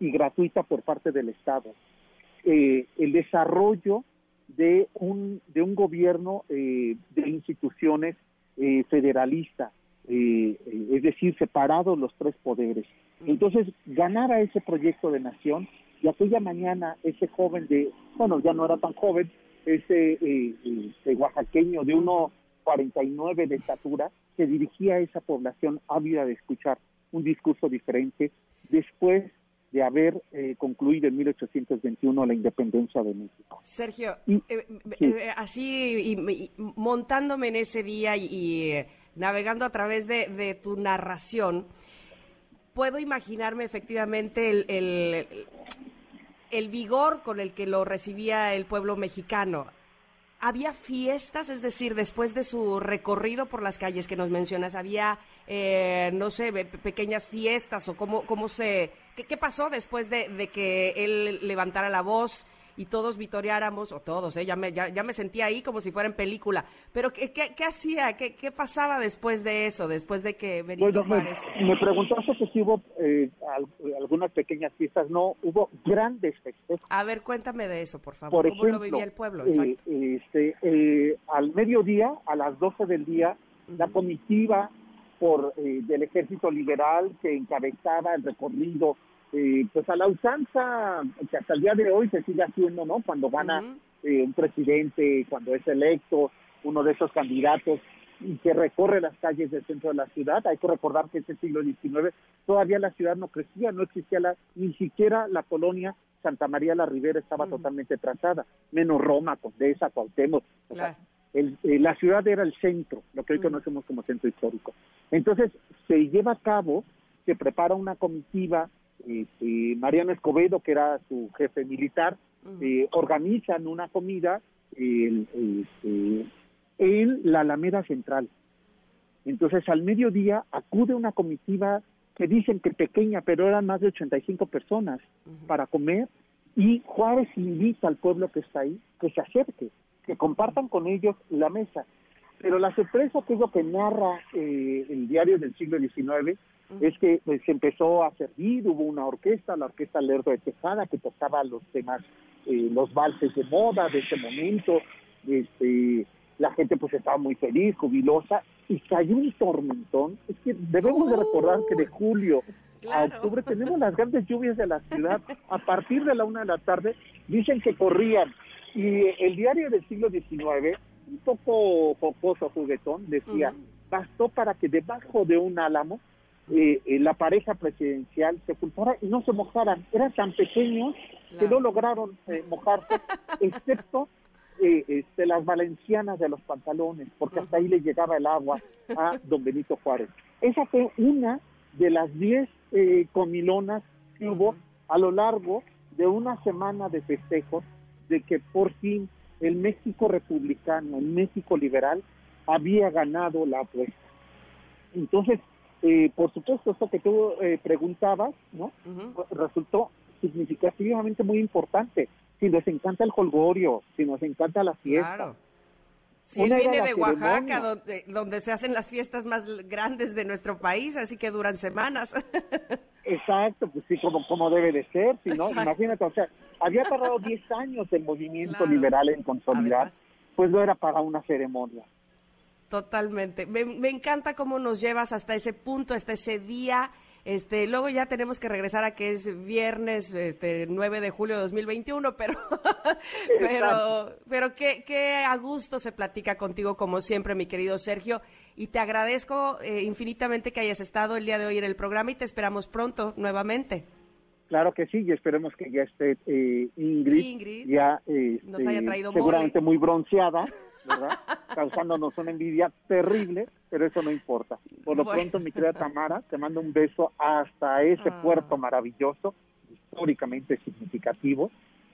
y gratuita por parte del Estado, eh, el desarrollo de un, de un gobierno eh, de instituciones eh, federalista, es decir, separados los tres poderes. Entonces, ganaba ese proyecto de nación y aquella mañana ese joven de, bueno, ya no era tan joven, ese eh, este, oaxaqueño de 1,49 de estatura, se dirigía a esa población ávida de escuchar un discurso diferente después de haber eh, concluido en 1821 la independencia de México. Sergio, eh, así y, montándome en ese día y, navegando a través de, tu narración, puedo imaginarme efectivamente el, el vigor con el que lo recibía el pueblo mexicano. ¿Había fiestas? Es decir, después de su recorrido por las calles que nos mencionas, ¿había, eh, no sé, pequeñas fiestas o cómo, cómo se... ¿Qué, pasó después de, de, que él levantara la voz y todos vitoreáramos, o todos, ¿eh? ya, me, ya, me sentía ahí como si fuera en película. Pero ¿qué, qué, hacía? ¿Qué, ¿Qué, pasaba después de eso, después de que Benito Juárez... Me, me preguntaste si hubo eh, algunas pequeñas fiestas. No, hubo grandes festejos. A ver, cuéntame de eso, por favor. ¿Cómo lo vivía el pueblo? Eh, este, eh, al mediodía, a las 12 del día, la comitiva por del Ejército Liberal que encabezaba el recorrido eh, pues a la usanza que hasta el día de hoy se sigue haciendo, ¿no? Cuando gana eh, un presidente, cuando es electo uno de esos candidatos y que recorre las calles del centro de la ciudad. Hay que recordar que ese siglo XIX todavía la ciudad no crecía, no existía la, ni siquiera la colonia Santa María la Ribera estaba totalmente trazada, menos Roma, Condesa, Cuauhtémoc. el, eh, la ciudad era el centro, lo que hoy conocemos como centro histórico. Entonces se lleva a cabo, se prepara una comitiva Mariano Escobedo, que era su jefe militar, eh, organizan una comida este, en la Alameda Central. Entonces, al mediodía acude una comitiva que dicen que pequeña, pero eran más de 85 personas para comer, y Juárez invita al pueblo que está ahí que se acerque, que compartan con ellos la mesa. Pero la sorpresa, que es lo que narra eh, el diario del siglo XIX, es que pues, se empezó a servir, hubo una orquesta, la orquesta Lerdo de Tejada, que tocaba los temas, eh, los valses de moda de ese momento, este, la gente pues estaba muy feliz, jubilosa, y cayó un tormentón, es que debemos de recordar que de julio a octubre tenemos las grandes lluvias de la ciudad, a partir de la una de la tarde, dicen que corrían, y el diario del siglo XIX, un poco jocoso, juguetón, decía, bastó para que debajo de un álamo eh, eh, la pareja presidencial se ocultara y no se mojaran. Eran tan pequeños que no lograron eh, mojarse, <laughs> excepto este, las valencianas de los pantalones, porque hasta ahí le llegaba el agua a don Benito Juárez. Esa fue una de las diez comilonas que hubo a lo largo de una semana de festejos de que por fin el México republicano, el México liberal, había ganado la apuesta. Entonces, eh, por supuesto, esto que tú eh, preguntabas, ¿no? Resultó significativamente muy importante. Si nos encanta el holgorio, si nos encanta la fiesta. Claro. Si él viene de Oaxaca, donde, donde, se hacen las fiestas más grandes de nuestro país, así que duran semanas. <laughs> Exacto, pues sí, como, como debe de ser, si no, imagínate, o sea, había tardado 10 años el movimiento liberal en consolidar, pues no era para una ceremonia. Totalmente. Me, me, encanta cómo nos llevas hasta ese punto, hasta ese día. Este, luego ya tenemos que regresar a que es viernes este, 9 de julio de 2021, pero, <laughs> pero, pero qué, qué, a gusto se platica contigo, como siempre, mi querido Sergio. Y te agradezco eh, infinitamente que hayas estado el día de hoy en el programa y te esperamos pronto nuevamente. Claro que sí, y esperemos que ya esté eh, Ingrid, ya nos haya este, traído seguramente muy bronceada. <laughs> ¿verdad? Causándonos una envidia terrible, pero eso no importa. Por lo pronto, mi querida Tamara, te mando un beso hasta ese ah. puerto maravilloso, históricamente significativo,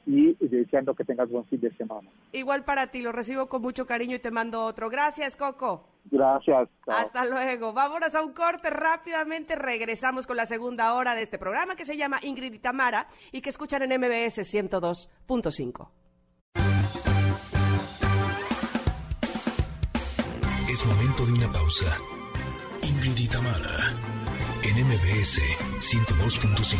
y deseando que tengas buen fin de semana. Igual para ti, lo recibo con mucho cariño y te mando otro. Gracias, Coco. Gracias. Hasta luego. Vámonos a un corte rápidamente. Regresamos con la segunda hora de este programa que se llama Ingrid y Tamara y que escuchan en MBS 102.5. de una pausa. Ingrid y en MBS 102.5.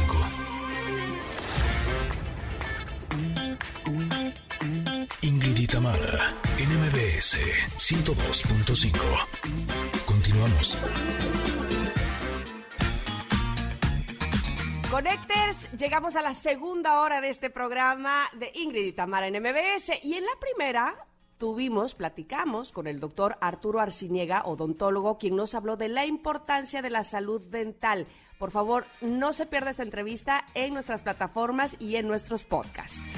Ingrid y en MBS 102.5. Continuamos. Connectors, llegamos a la segunda hora de este programa de Ingrid y Tamara en MBS y en la primera tuvimos, platicamos con el doctor Arturo Arciniega, odontólogo, quien nos habló de la importancia de la salud dental. Por favor, no se pierda esta entrevista en nuestras plataformas y en nuestros podcasts.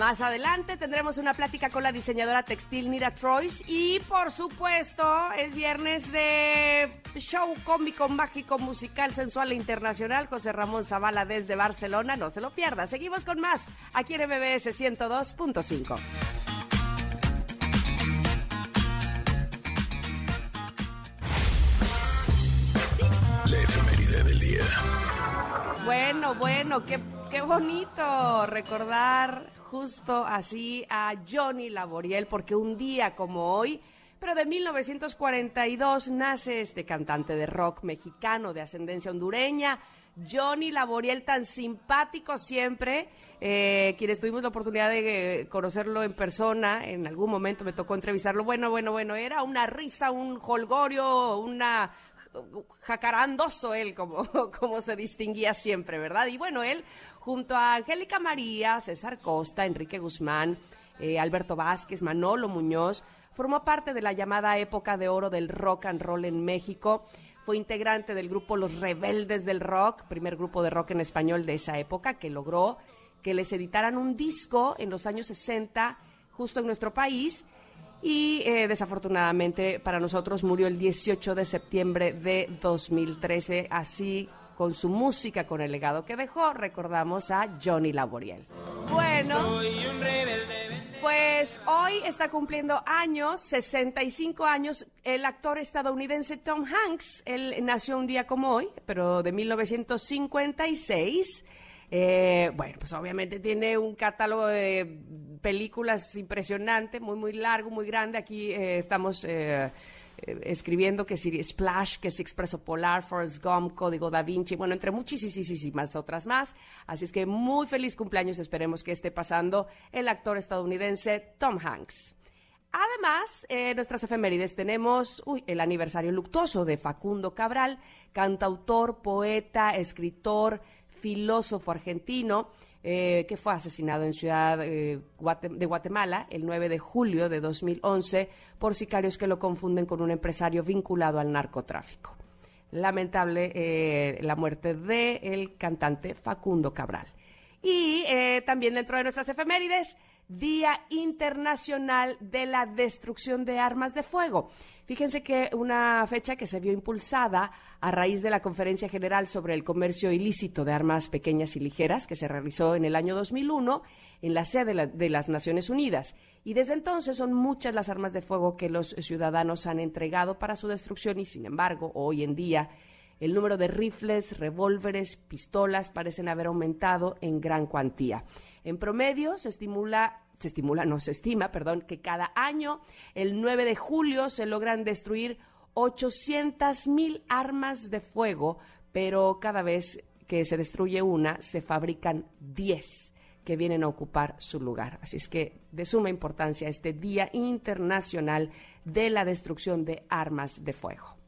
Más adelante tendremos una plática con la diseñadora textil Nira Troyes y por supuesto es viernes de show cómico, mágico, musical, sensual e internacional. José Ramón Zavala desde Barcelona, no se lo pierda. Seguimos con más aquí en MBS 102.5. La efeméride del día. Bueno, bueno, qué, qué bonito recordar justo así a Johnny Laboriel, porque un día como hoy, pero de 1942, nace este cantante de rock mexicano de ascendencia hondureña, Johnny Laboriel, tan simpático siempre, eh, quienes tuvimos la oportunidad de eh, conocerlo en persona, en algún momento me tocó entrevistarlo, bueno, bueno, bueno, era una risa, un holgorio, una jacarandoso él, como, <laughs> como se distinguía siempre, ¿verdad? Y bueno, él junto a Angélica María, César Costa, Enrique Guzmán, eh, Alberto Vázquez, Manolo Muñoz, formó parte de la llamada época de oro del rock and roll en México. Fue integrante del grupo Los Rebeldes del Rock, primer grupo de rock en español de esa época, que logró que les editaran un disco en los años 60 justo en nuestro país y eh, desafortunadamente para nosotros murió el 18 de septiembre de 2013, así con su música, con el legado que dejó, recordamos a Johnny Laboriel. Bueno, pues hoy está cumpliendo años, 65 años, el actor estadounidense Tom Hanks. Él nació un día como hoy, pero de 1956. Eh, bueno, pues obviamente tiene un catálogo de películas impresionante, muy, muy largo, muy grande. Aquí eh, estamos eh, escribiendo que si Splash, que es Expreso Polar, Forrest Gump, Código Da Vinci, bueno, entre muchísimas otras más. Así es que muy feliz cumpleaños, esperemos que esté pasando el actor estadounidense Tom Hanks. Además, en nuestras efemérides tenemos el aniversario luctuoso de Facundo Cabral, cantautor, poeta, escritor, filósofo argentino, eh, que fue asesinado en Ciudad eh, de Guatemala el 9 de julio de 2011 por sicarios que lo confunden con un empresario vinculado al narcotráfico. Lamentable eh, la muerte del cantante Facundo Cabral. Y también dentro de nuestras efemérides, Día Internacional de la Destrucción de Armas de Fuego. Fíjense que una fecha que se vio impulsada a raíz de la Conferencia General sobre el Comercio Ilícito de Armas Pequeñas y Ligeras, que se realizó en el año 2001 en la sede de, las Naciones Unidas. Y desde entonces son muchas las armas de fuego que los ciudadanos han entregado para su destrucción y, sin embargo, hoy en día El número de rifles, revólveres, pistolas parecen haber aumentado en gran cuantía. En promedio se estimula se estimula, no se estima, perdón, que cada año, el 9 de julio, se logran destruir 800 mil armas de fuego, pero cada vez que se destruye una, se fabrican 10 que vienen a ocupar su lugar. Así es que de suma importancia este Día Internacional de la Destrucción de Armas de Fuego.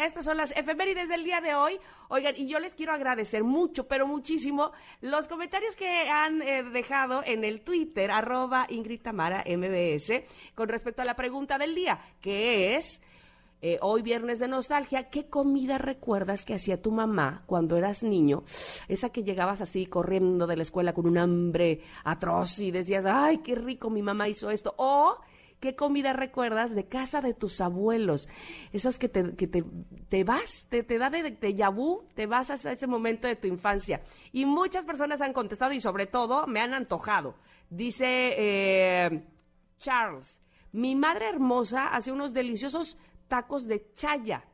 Estas son las efemérides del día de hoy. Oigan, y yo les quiero agradecer mucho, pero muchísimo, los comentarios que han eh, dejado en el Twitter, arroba Ingrid Tamara MBS, con respecto a la pregunta del día, que es, eh, hoy viernes de nostalgia, ¿qué comida recuerdas que hacía tu mamá cuando eras niño? Esa que llegabas así corriendo de la escuela con un hambre atroz y decías, ay, qué rico, mi mamá hizo esto. O ¿Qué comida recuerdas de casa de tus abuelos? Esas que te, que te, te vas, te, te da de, de yabú, te vas hasta ese momento de tu infancia. Y muchas personas han contestado y sobre todo me han antojado. Dice eh, Charles, mi madre hermosa hace unos deliciosos tacos de chaya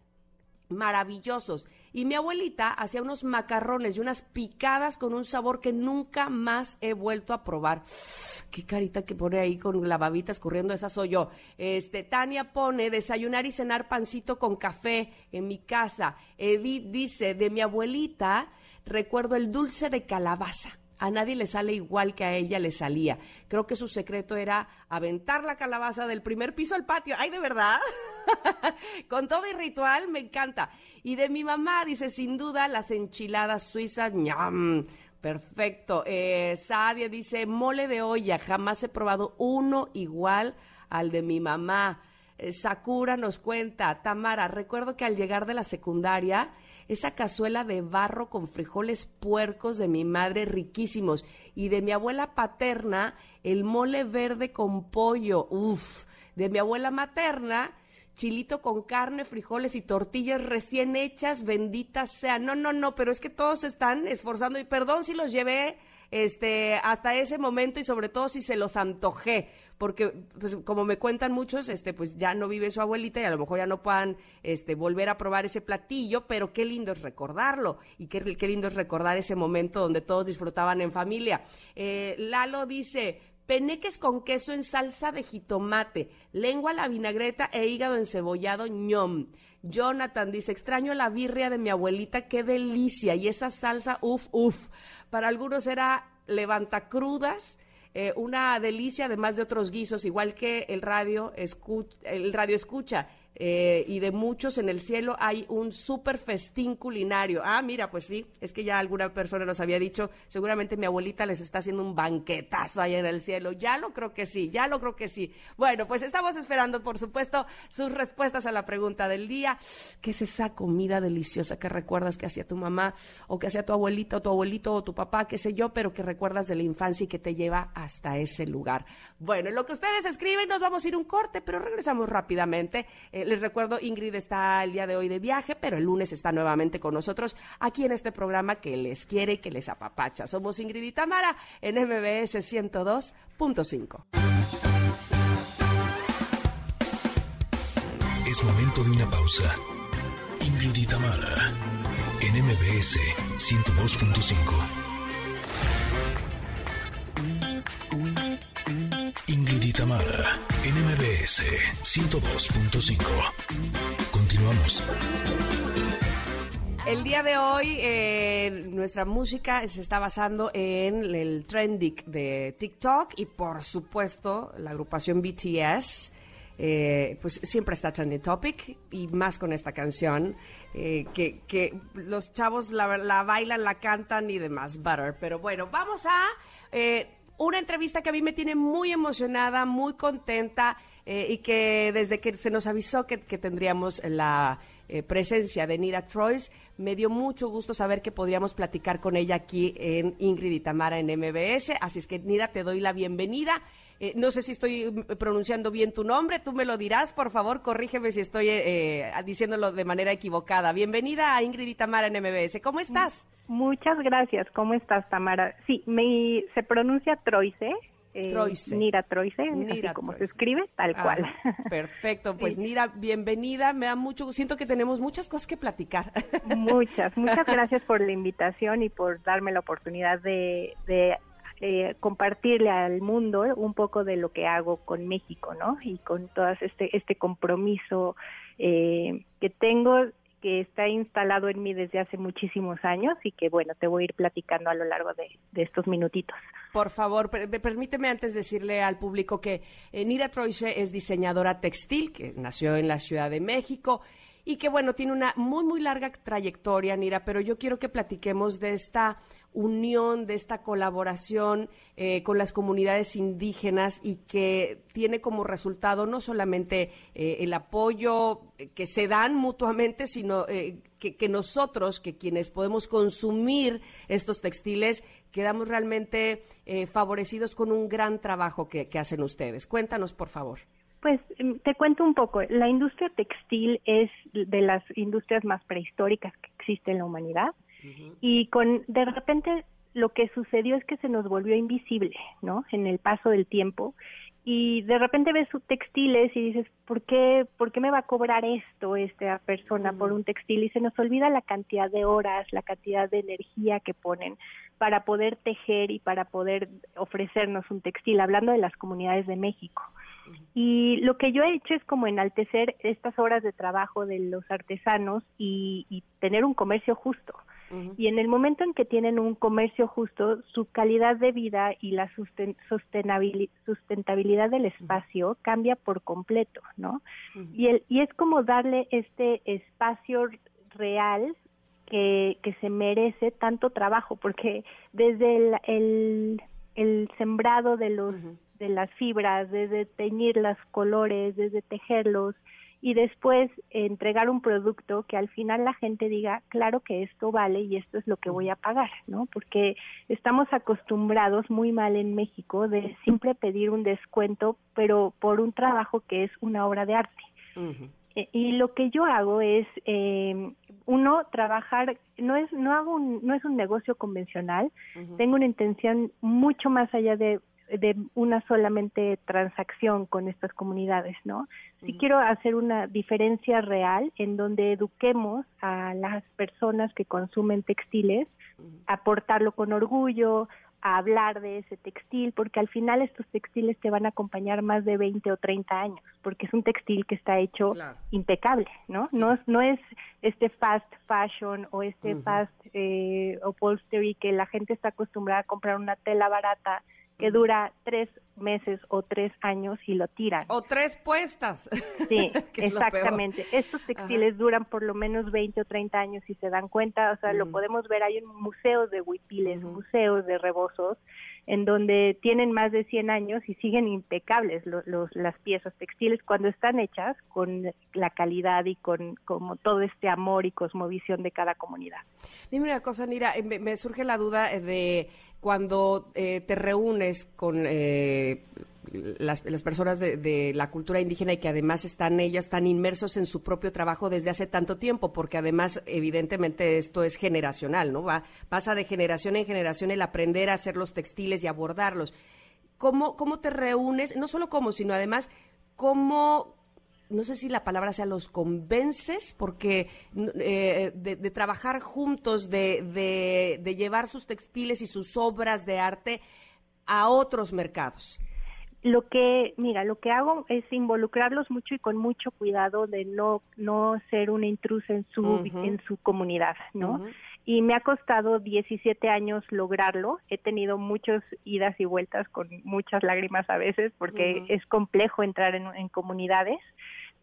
maravillosos. Y mi abuelita hacía unos macarrones y unas picadas con un sabor que nunca más he vuelto a probar. Qué carita que pone ahí con la babita escurriendo, esa soy yo. Este, Tania pone desayunar y cenar pancito con café en mi casa. Edith dice, de mi abuelita recuerdo el dulce de calabaza a nadie le sale igual que a ella le salía. Creo que su secreto era aventar la calabaza del primer piso al patio. ¡Ay, de verdad! <laughs> Con todo y ritual, me encanta. Y de mi mamá, dice, sin duda, las enchiladas suizas, ñam. Perfecto. Eh, Sadia dice, mole de olla, jamás he probado uno igual al de mi mamá. Eh, Sakura nos cuenta, Tamara, recuerdo que al llegar de la secundaria, esa cazuela de barro con frijoles puercos de mi madre riquísimos. Y de mi abuela paterna, el mole verde con pollo, uff, de mi abuela materna, chilito con carne, frijoles y tortillas recién hechas, benditas sean. No, no, no, pero es que todos están esforzando y perdón si los llevé este hasta ese momento y sobre todo si se los antojé porque pues como me cuentan muchos, este pues ya no vive su abuelita y a lo mejor ya no puedan este volver a probar ese platillo, pero qué lindo es recordarlo y qué, qué lindo es recordar ese momento donde todos disfrutaban en familia. Eh, Lalo dice, peneques con queso en salsa de jitomate, lengua a la vinagreta e hígado encebollado ñom. Jonathan dice, extraño la birria de mi abuelita, qué delicia. Y esa salsa, uff, uff. Para algunos era levantacrudas eh, una delicia, además de otros guisos, igual que el radio, el radio escucha. Eh, y de muchos en el cielo hay un súper festín culinario. Ah, mira, pues sí, es que ya alguna persona nos había dicho, seguramente mi abuelita les está haciendo un banquetazo ahí en el cielo. Ya lo creo que sí, ya lo creo que sí. Bueno, pues estamos esperando, por supuesto, sus respuestas a la pregunta del día. ¿Qué es esa comida deliciosa que recuerdas que hacía tu mamá o que hacía tu abuelita o tu abuelito o tu papá, qué sé yo, pero que recuerdas de la infancia y que te lleva hasta ese lugar? Bueno, en lo que ustedes escriben nos vamos a ir un corte, pero regresamos rápidamente. Eh, les recuerdo, Ingrid está el día de hoy de viaje, pero el lunes está nuevamente con nosotros aquí en este programa que les quiere y que les apapacha. Somos Ingrid y Tamara en MBS 102.5. Es momento de una pausa. Ingrid y Tamara en MBS 102.5. Tamara, NMBS 102.5. Continuamos. El día de hoy eh, nuestra música se está basando en el trending de TikTok y por supuesto la agrupación BTS. Eh, pues siempre está trending topic y más con esta canción eh, que, que, los chavos la, la, bailan, la cantan y demás, Butter. Pero bueno, vamos a una entrevista que a mí me tiene muy emocionada, muy contenta eh, y que desde que se nos avisó que, tendríamos la eh, presencia de Nira Troyes, me dio mucho gusto saber que podríamos platicar con ella aquí en Ingrid y Tamara en MBS. Así es que, Nira, te doy la bienvenida. Eh, no sé si estoy mm, pronunciando bien tu nombre, tú me lo dirás, por favor, corrígeme si estoy eh, diciéndolo de manera equivocada. Bienvenida a Ingrid y Tamara en MBS. ¿Cómo estás? Muchas gracias. ¿Cómo estás, Tamara? Sí, me, se pronuncia Troise. eh, Nira Troise, así como se escribe, tal ah, cual. <laughs> Perfecto, pues Nira, bienvenida, me da mucho, siento que tenemos muchas cosas que platicar. <laughs> Muchas, muchas gracias por la invitación y por darme la oportunidad de, eh, compartirle al mundo un poco de lo que hago con México, ¿no? Y con todo este, este compromiso eh, que tengo que está instalado en mí desde hace muchísimos años y que, bueno, te voy a ir platicando a lo largo de, estos minutitos. Por favor, permíteme antes decirle al público que eh, Nira Troise es diseñadora textil, que nació en la Ciudad de México y que, bueno, tiene una muy, muy larga trayectoria, Nira, pero yo quiero que platiquemos de esta unión, de esta colaboración eh, con las comunidades indígenas y que tiene como resultado no solamente eh, el apoyo que se dan mutuamente, sino eh, que, nosotros, que quienes podemos consumir estos textiles, quedamos realmente favorecidos con un gran trabajo que, que hacen ustedes. Cuéntanos, por favor. Pues em, te cuento un poco. La industria textil es de las industrias más prehistóricas que existe en la humanidad y con de repente lo que sucedió es que se nos volvió invisible, ¿no? En el paso del tiempo y de repente ves sus textiles y dices, ¿por qué, ¿por qué me va a cobrar esto esta persona por un textil? Y se nos olvida la cantidad de horas, la cantidad de energía que ponen para poder tejer y para poder ofrecernos un textil, hablando de las comunidades de México. Y lo que yo he hecho es como enaltecer estas horas de trabajo de los artesanos y, y tener un comercio justo. Y en el momento en que tienen un comercio justo, su calidad de vida y la sustentabilidad del espacio cambia por completo, ¿no? y, el, y es como darle este espacio real que, que se merece tanto trabajo, porque desde el, el, el sembrado de los de las fibras, desde teñir los colores, desde tejerlos, y después entregar un producto que al final la gente diga, claro que esto vale y esto es lo que voy a pagar, ¿no? Porque estamos acostumbrados muy mal en México de siempre pedir un descuento, pero por un trabajo que es una obra de arte. E, y lo que yo hago es eh, uno trabajar no es no hago no es un negocio convencional tengo una intención mucho más allá de de una solamente transacción con estas comunidades, ¿no? Sí quiero hacer una diferencia real en donde eduquemos a las personas que consumen textiles, aportarlo con orgullo, a hablar de ese textil, porque al final estos textiles te van a acompañar más de 20 o 30 años, porque es un textil que está hecho impecable, ¿no? No, no es este fast fashion o este fast eh, upholstery que la gente está acostumbrada a comprar una tela barata que dura tres meses o tres años y lo tiran. O tres puestas. Sí, <laughs> exactamente. Estos textiles duran por lo menos 20 o 30 años si se dan cuenta, o sea, lo podemos ver, hay museos de huipiles, museos de rebozos, en donde tienen más de 100 años y siguen impecables los, las piezas textiles cuando están hechas con la calidad y con como todo este amor y cosmovisión de cada comunidad. Dime una cosa, Nira, eh, me, surge la duda de cuando eh, te reúnes con eh, las, personas de, la cultura indígena y que además están ellas tan inmersos en su propio trabajo desde hace tanto tiempo, porque además evidentemente esto es generacional, ¿no? Va, pasa de generación en generación el aprender a hacer los textiles y abordarlos. ¿Cómo, cómo te reúnes? No solo cómo, sino además cómo no sé si la palabra sea los convences, porque eh, de, trabajar juntos, de, de, de, llevar sus textiles y sus obras de arte a otros mercados. Lo que, mira, lo que hago es involucrarlos mucho y con mucho cuidado de no, no ser una intrusa en su, en su comunidad, ¿no? Y me ha costado 17 años lograrlo. He tenido muchas idas y vueltas con muchas lágrimas a veces porque es complejo entrar en, en comunidades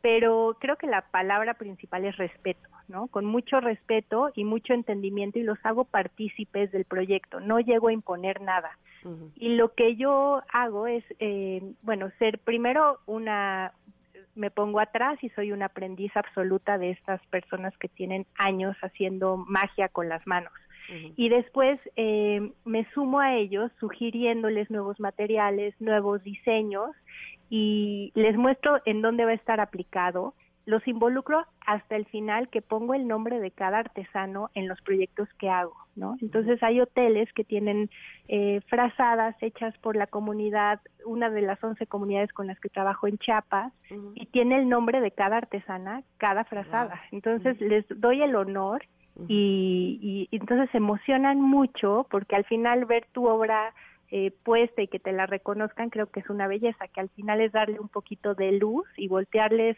pero creo que la palabra principal es respeto, ¿no? Con mucho respeto y mucho entendimiento y los hago partícipes del proyecto, no llego a imponer nada. Y lo que yo hago es, eh, bueno, ser primero una, me pongo atrás y soy una aprendiz absoluta de estas personas que tienen años haciendo magia con las manos. Y después eh, me sumo a ellos sugiriéndoles nuevos materiales, nuevos diseños y les muestro en dónde va a estar aplicado. Los involucro hasta el final que pongo el nombre de cada artesano en los proyectos que hago, ¿no? Entonces hay hoteles que tienen eh, frazadas hechas por la comunidad, una de las 11 comunidades con las que trabajo en Chiapas, y tiene el nombre de cada artesana, cada frazada. Entonces les doy el honor y, y entonces se emocionan mucho porque al final ver tu obra eh, puesta y que te la reconozcan, creo que es una belleza, que al final es darle un poquito de luz y voltearles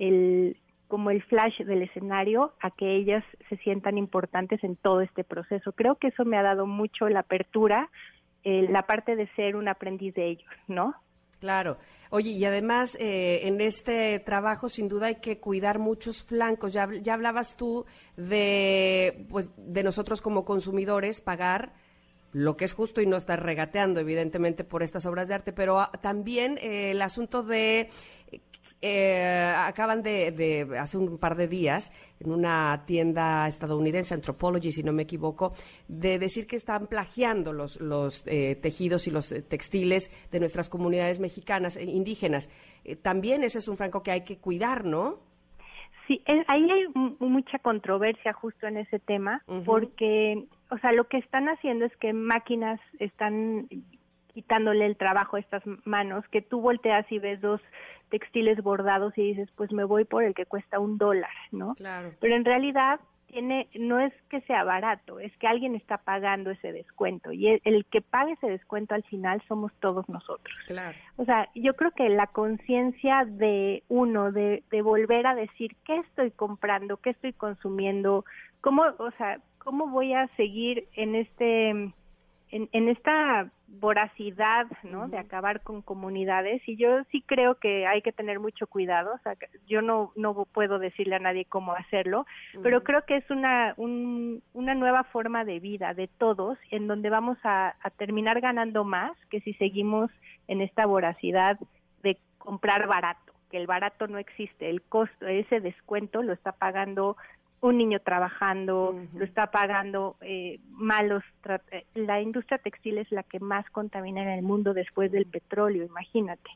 el como el flash del escenario a que ellas se sientan importantes en todo este proceso. Creo que eso me ha dado mucho la apertura, eh, la parte de ser un aprendiz de ellos, ¿no? Claro. Oye, y además eh, en este trabajo sin duda hay que cuidar muchos flancos. Ya, ya hablabas tú de, pues, de nosotros como consumidores pagar lo que es justo y no estar regateando, evidentemente, por estas obras de arte, pero ah, también eh, el asunto de eh, acaban de, hace un par de días, en una tienda estadounidense, Anthropology, si no me equivoco, de decir que están plagiando los, los eh, tejidos y los textiles de nuestras comunidades mexicanas, indígenas. también ese es un franco que hay que cuidar, ¿no? Sí, ahí hay mucha controversia justo en ese tema, porque, o sea, lo que están haciendo es que máquinas están quitándole el trabajo a estas manos, que tú volteas y ves dos textiles bordados y dices, pues me voy por el que cuesta un dólar, ¿no? Claro. Pero en realidad tiene, no es que sea barato, es que alguien está pagando ese descuento y el, que pague ese descuento al final somos todos nosotros. Claro. O sea, yo creo que la conciencia de uno, de, de volver a decir qué estoy comprando, qué estoy consumiendo, cómo, o sea, cómo voy a seguir en este en, esta voracidad, ¿no? De acabar con comunidades y yo sí creo que hay que tener mucho cuidado. O sea, yo no no puedo decirle a nadie cómo hacerlo, pero creo que es una una nueva forma de vida de todos en donde vamos a, a terminar ganando más que si seguimos en esta voracidad de comprar barato que el barato no existe, el costo, ese descuento lo está pagando un niño trabajando, lo está pagando eh, malos. Eh, la industria textil es la que más contamina en el mundo después del petróleo, imagínate.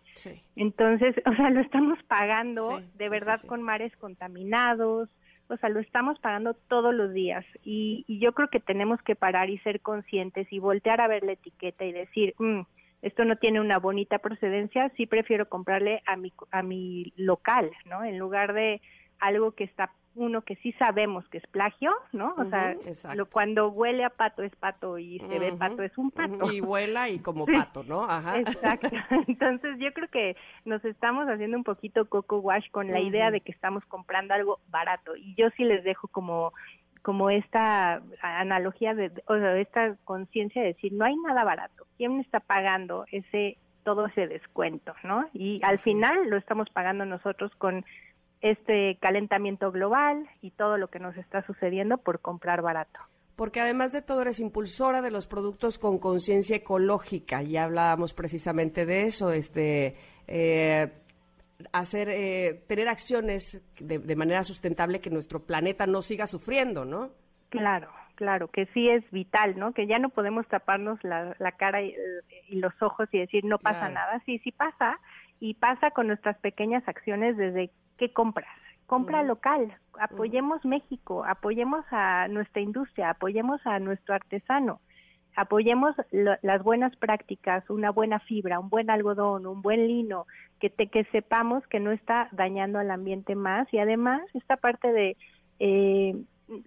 Entonces, <laughs> o sea, lo estamos pagando de verdad con mares contaminados, o sea, lo estamos pagando todos los días y, yo creo que tenemos que parar y ser conscientes y voltear a ver la etiqueta y decir, mm, esto no tiene una bonita procedencia, sí prefiero comprarle a mi, a mi local, ¿no? En lugar de algo que está uno que sí sabemos que es plagio, ¿no? O sea, lo, cuando huele a pato es pato y se ve pato es un pato. Y vuela y como <laughs> pato, ¿no? Ajá. Exacto. <laughs> Entonces yo creo que nos estamos haciendo un poquito coco wash con la idea de que estamos comprando algo barato. Y yo sí les dejo como como esta analogía de, o sea, esta conciencia de decir, no hay nada barato. ¿Quién está pagando ese todo ese descuento, ¿no? Y al final lo estamos pagando nosotros con este calentamiento global y todo lo que nos está sucediendo por comprar barato. Porque además de todo eres impulsora de los productos con conciencia ecológica. Ya hablábamos precisamente de eso, este, eh, hacer, eh, tener acciones de, manera sustentable que nuestro planeta no siga sufriendo, ¿no? Claro, claro, que sí es vital, ¿no? Que ya no podemos taparnos la, cara y, los ojos y decir no pasa nada. Sí, sí pasa y pasa con nuestras pequeñas acciones desde qué compras. Compra local, apoyemos México, apoyemos a nuestra industria, apoyemos a nuestro artesano, apoyemos las buenas prácticas, una buena fibra, un buen algodón, un buen lino, que, te, que sepamos que no está dañando al ambiente más. Y además esta parte de eh,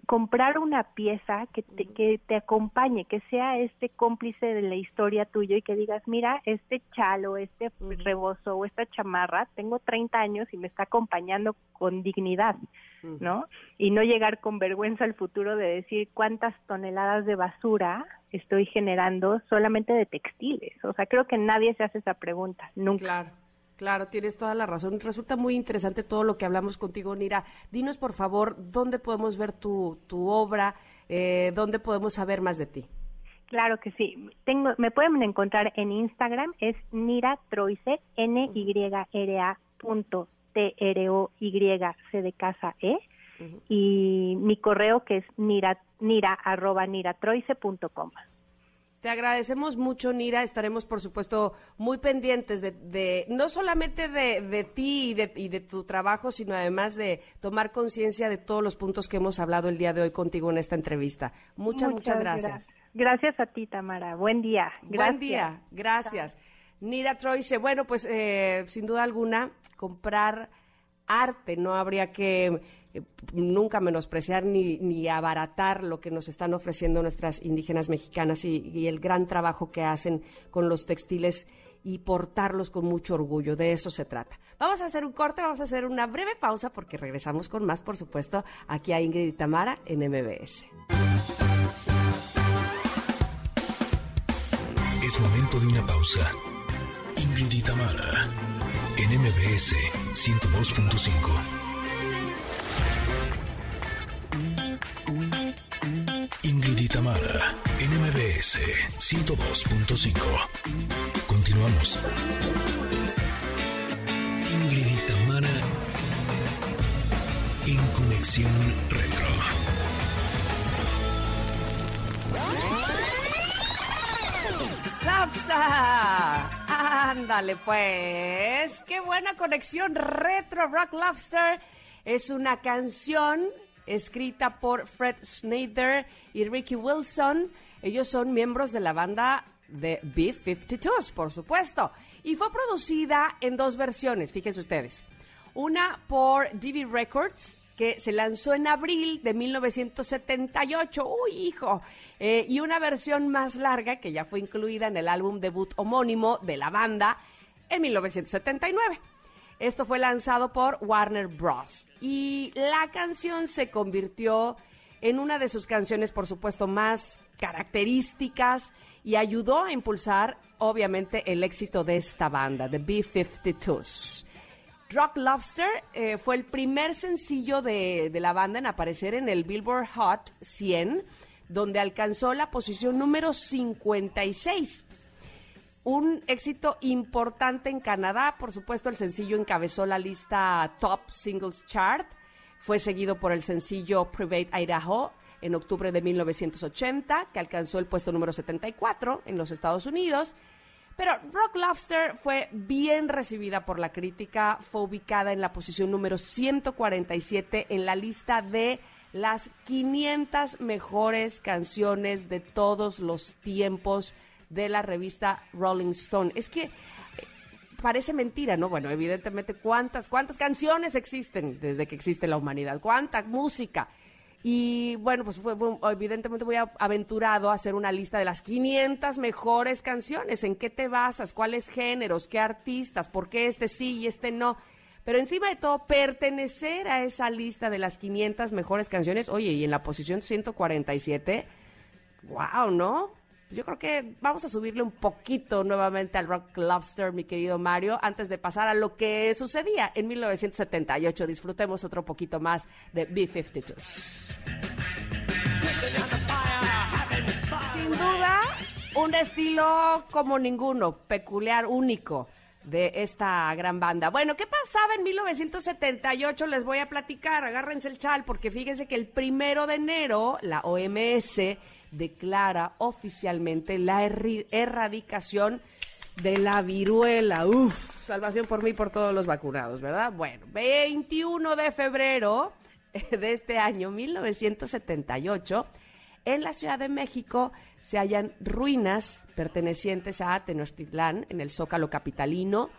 comprar una pieza que te, que te acompañe, que sea este cómplice de la historia tuya y que digas, mira, este chalo, este rebozo o esta chamarra, tengo 30 años y me está acompañando con dignidad, ¿no? Y no llegar con vergüenza al futuro de decir cuántas toneladas de basura estoy generando solamente de textiles. O sea, creo que nadie se hace esa pregunta, nunca. Claro. Claro, tienes toda la razón. Resulta muy interesante todo lo que hablamos contigo, Nira. Dinos, por favor, dónde podemos ver tu, tu obra, eh, dónde podemos saber más de ti. Claro que sí. Tengo, me pueden encontrar en Instagram, es Nira Troise, n y r a punto t r o y c de casa e, y mi correo que es nira, nira arroba niratroise punto com. Te agradecemos mucho, Nira. Estaremos, por supuesto, muy pendientes de, no solamente de, ti y de, y de, tu trabajo, sino además de tomar conciencia de todos los puntos que hemos hablado el día de hoy contigo en esta entrevista. Muchas, muchas, gracias. gracias. a ti, Tamara. Buen día. Gracias. Buen día. Gracias. Nira Troy dice, bueno, pues eh, sin duda alguna, comprar arte, no habría que eh, nunca menospreciar ni, ni, abaratar lo que nos están ofreciendo nuestras indígenas mexicanas y, el gran trabajo que hacen con los textiles y portarlos con mucho orgullo. De eso se trata. Vamos a hacer un corte, vamos a hacer una breve pausa porque regresamos con más, por supuesto, aquí a Ingrid y Tamara en MBS. Es momento de una pausa. Ingrid y Tamara en MBS 102.5. Ingrid y Tamara, NMBS 102.5. Continuamos. Ingrid y Tamara en conexión retro. Lobster. Ándale pues. Qué buena conexión retro Rock Lobster. Es una canción escrita por Fred Schneider y Ricky Wilson. Ellos son miembros de la banda de B-52s, por supuesto. Y fue producida en dos versiones, fíjense ustedes. Una por DB Records, que se lanzó en abril de 1978. ¡Uy, hijo! Eh, y una versión más larga que ya fue incluida en el álbum debut homónimo de la banda en 1979. Esto fue lanzado por Warner Bros. Y la canción se convirtió en una de sus canciones, por supuesto, más características y ayudó a impulsar, obviamente, el éxito de esta banda, The B-52s. Rock Lobster eh, fue el primer sencillo de, de la banda en aparecer en el Billboard Hot 100, donde alcanzó la posición número 56 un éxito importante en Canadá. Por supuesto, el sencillo encabezó la lista Top Singles Chart. Fue seguido por el sencillo Private Idaho en octubre de 1980, que alcanzó el puesto número 74 en los Estados Unidos. Pero Rock Lobster fue bien recibida por la crítica, fue ubicada en la posición número 147 en la lista de las 500 mejores canciones de todos los tiempos de la revista Rolling Stone. Es que eh, parece mentira, ¿no? Bueno, evidentemente, ¿cuántas, cuántas canciones existen desde que existe la humanidad? ¿Cuánta música? Y bueno, pues fue, evidentemente muy aventurado a hacer una lista de las 500 mejores canciones. ¿En qué te basas? ¿Cuáles géneros? ¿Qué artistas? ¿Por qué este sí y este no? Pero encima de todo, pertenecer a esa lista de las 500 mejores canciones, oye, y en la posición 147, wow, ¿no? Yo creo que vamos a subirle un poquito nuevamente al Rock Lobster, mi querido Mario, antes de pasar a lo que sucedía en 1978. Disfrutemos otro poquito más de B-52. Sin duda, un estilo como ninguno, peculiar, único de esta gran banda. Bueno, ¿qué pasaba en 1978? Les voy a platicar, agárrense el chal, porque fíjense que el primero de enero la OMS declara oficialmente la erradicación de la viruela. Uf, salvación por mí y por todos los vacunados, ¿verdad? Bueno, 21 de febrero <laughs> de este año, 1978, en la Ciudad de México se hallan ruinas pertenecientes a Tenochtitlán, en el Zócalo Capitalino,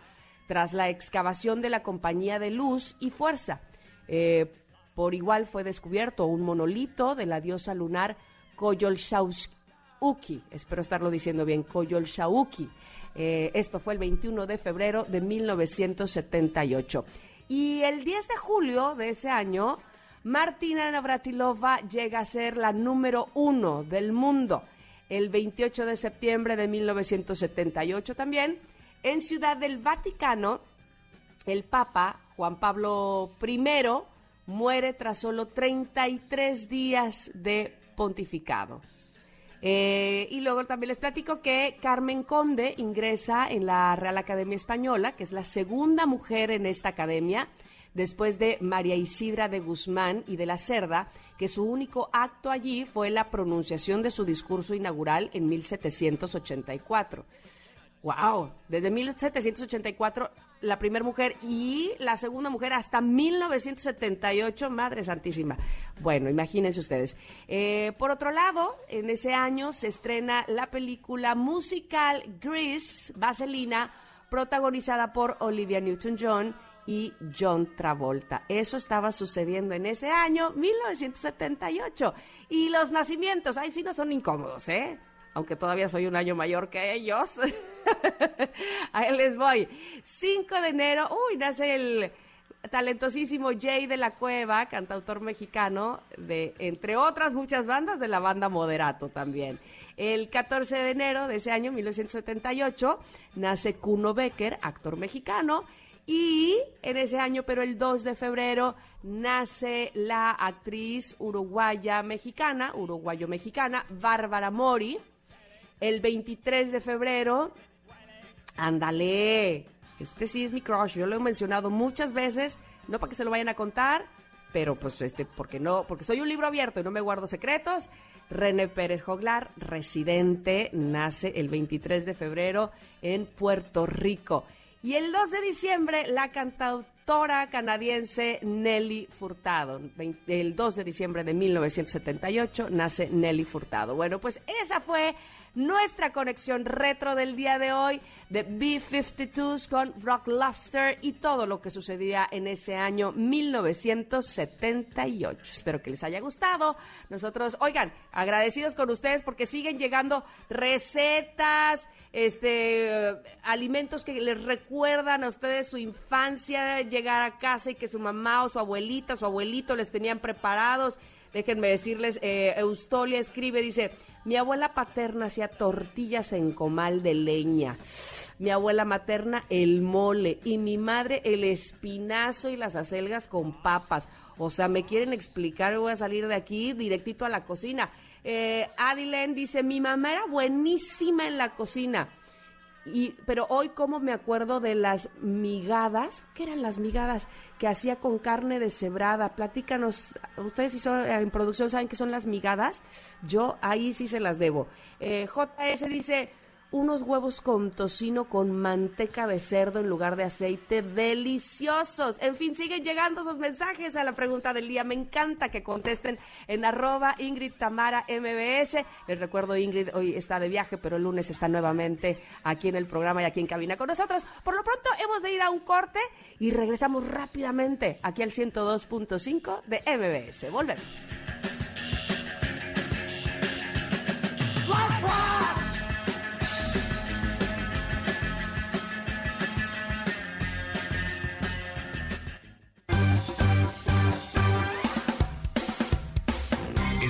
tras la excavación de la Compañía de Luz y Fuerza. Eh, por igual fue descubierto un monolito de la diosa lunar Koyolxauhqui, espero estarlo diciendo bien, Koyolxauhqui. Eh, esto fue el 21 de febrero de 1978. Y el 10 de julio de ese año, Martina Navratilova llega a ser la número uno del mundo. El 28 de septiembre de 1978 también, en Ciudad del Vaticano, el Papa Juan Pablo I muere tras solo 33 días de pontificado. Eh, y luego también les platico que Carmen Conde ingresa en la Real Academia Española, que es la segunda mujer en esta academia. después de María Isidra de Guzmán y de la Cerda, que su único acto allí fue la pronunciación de su discurso inaugural en 1784. ¡Wow! Desde 1784 la primera mujer y la segunda mujer hasta 1978, Madre Santísima. Bueno, imagínense ustedes. Eh, por otro lado, en ese año se estrena la película musical Grease, Vaselina, protagonizada por Olivia Newton-John y John Travolta. Eso estaba sucediendo en ese año, 1978. Y los nacimientos, ahí sí no son incómodos, ¿eh? Aunque todavía soy un año mayor que ellos. <laughs> Ahí les voy. 5 de enero, uy, nace el talentosísimo Jay de la Cueva, cantautor mexicano, de entre otras muchas bandas de la banda Moderato también. El 14 de enero de ese año, 1978, nace Kuno Becker, actor mexicano. Y en ese año, pero el 2 de febrero, nace la actriz uruguaya mexicana, uruguayo-mexicana, Bárbara Mori el 23 de febrero, ándale, este sí es mi crush, yo lo he mencionado muchas veces, no para que se lo vayan a contar, pero pues este, porque no, porque soy un libro abierto y no me guardo secretos. René Pérez Joglar, residente, nace el 23 de febrero en Puerto Rico. Y el 2 de diciembre, la cantautora canadiense Nelly Furtado. El 2 de diciembre de 1978 nace Nelly Furtado. Bueno, pues esa fue nuestra conexión retro del día de hoy de B-52s con Rock Lobster y todo lo que sucedía en ese año 1978. Espero que les haya gustado. Nosotros, oigan, agradecidos con ustedes porque siguen llegando recetas, este, alimentos que les recuerdan a ustedes su infancia, llegar a casa y que su mamá o su abuelita, su abuelito les tenían preparados. Déjenme decirles, eh, Eustolia escribe, dice, mi abuela paterna hacía tortillas en comal de leña. Mi abuela materna el mole y mi madre el espinazo y las acelgas con papas. O sea, me quieren explicar, voy a salir de aquí directito a la cocina. Eh, Adilen dice, mi mamá era buenísima en la cocina. Y, pero hoy como me acuerdo de las migadas, ¿qué eran las migadas? Que hacía con carne deshebrada. Platícanos, ustedes si son en producción saben qué son las migadas. Yo ahí sí se las debo. Eh, JS dice, unos huevos con tocino con manteca de cerdo en lugar de aceite, deliciosos. En fin, siguen llegando esos mensajes a la pregunta del día. Me encanta que contesten en arroba Ingrid Tamara MBS. Les recuerdo, Ingrid hoy está de viaje, pero el lunes está nuevamente aquí en el programa y aquí en cabina con nosotros. Por lo pronto hemos de ir a un corte y regresamos rápidamente aquí al 102.5 de MBS. Volvemos.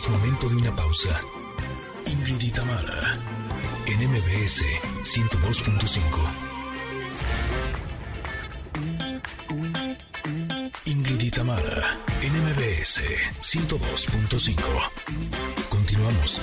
Es momento de una pausa. Ingrid y Tamara, en MBS 102.5. Ingrid y Tamara, en MBS 102.5. Continuamos.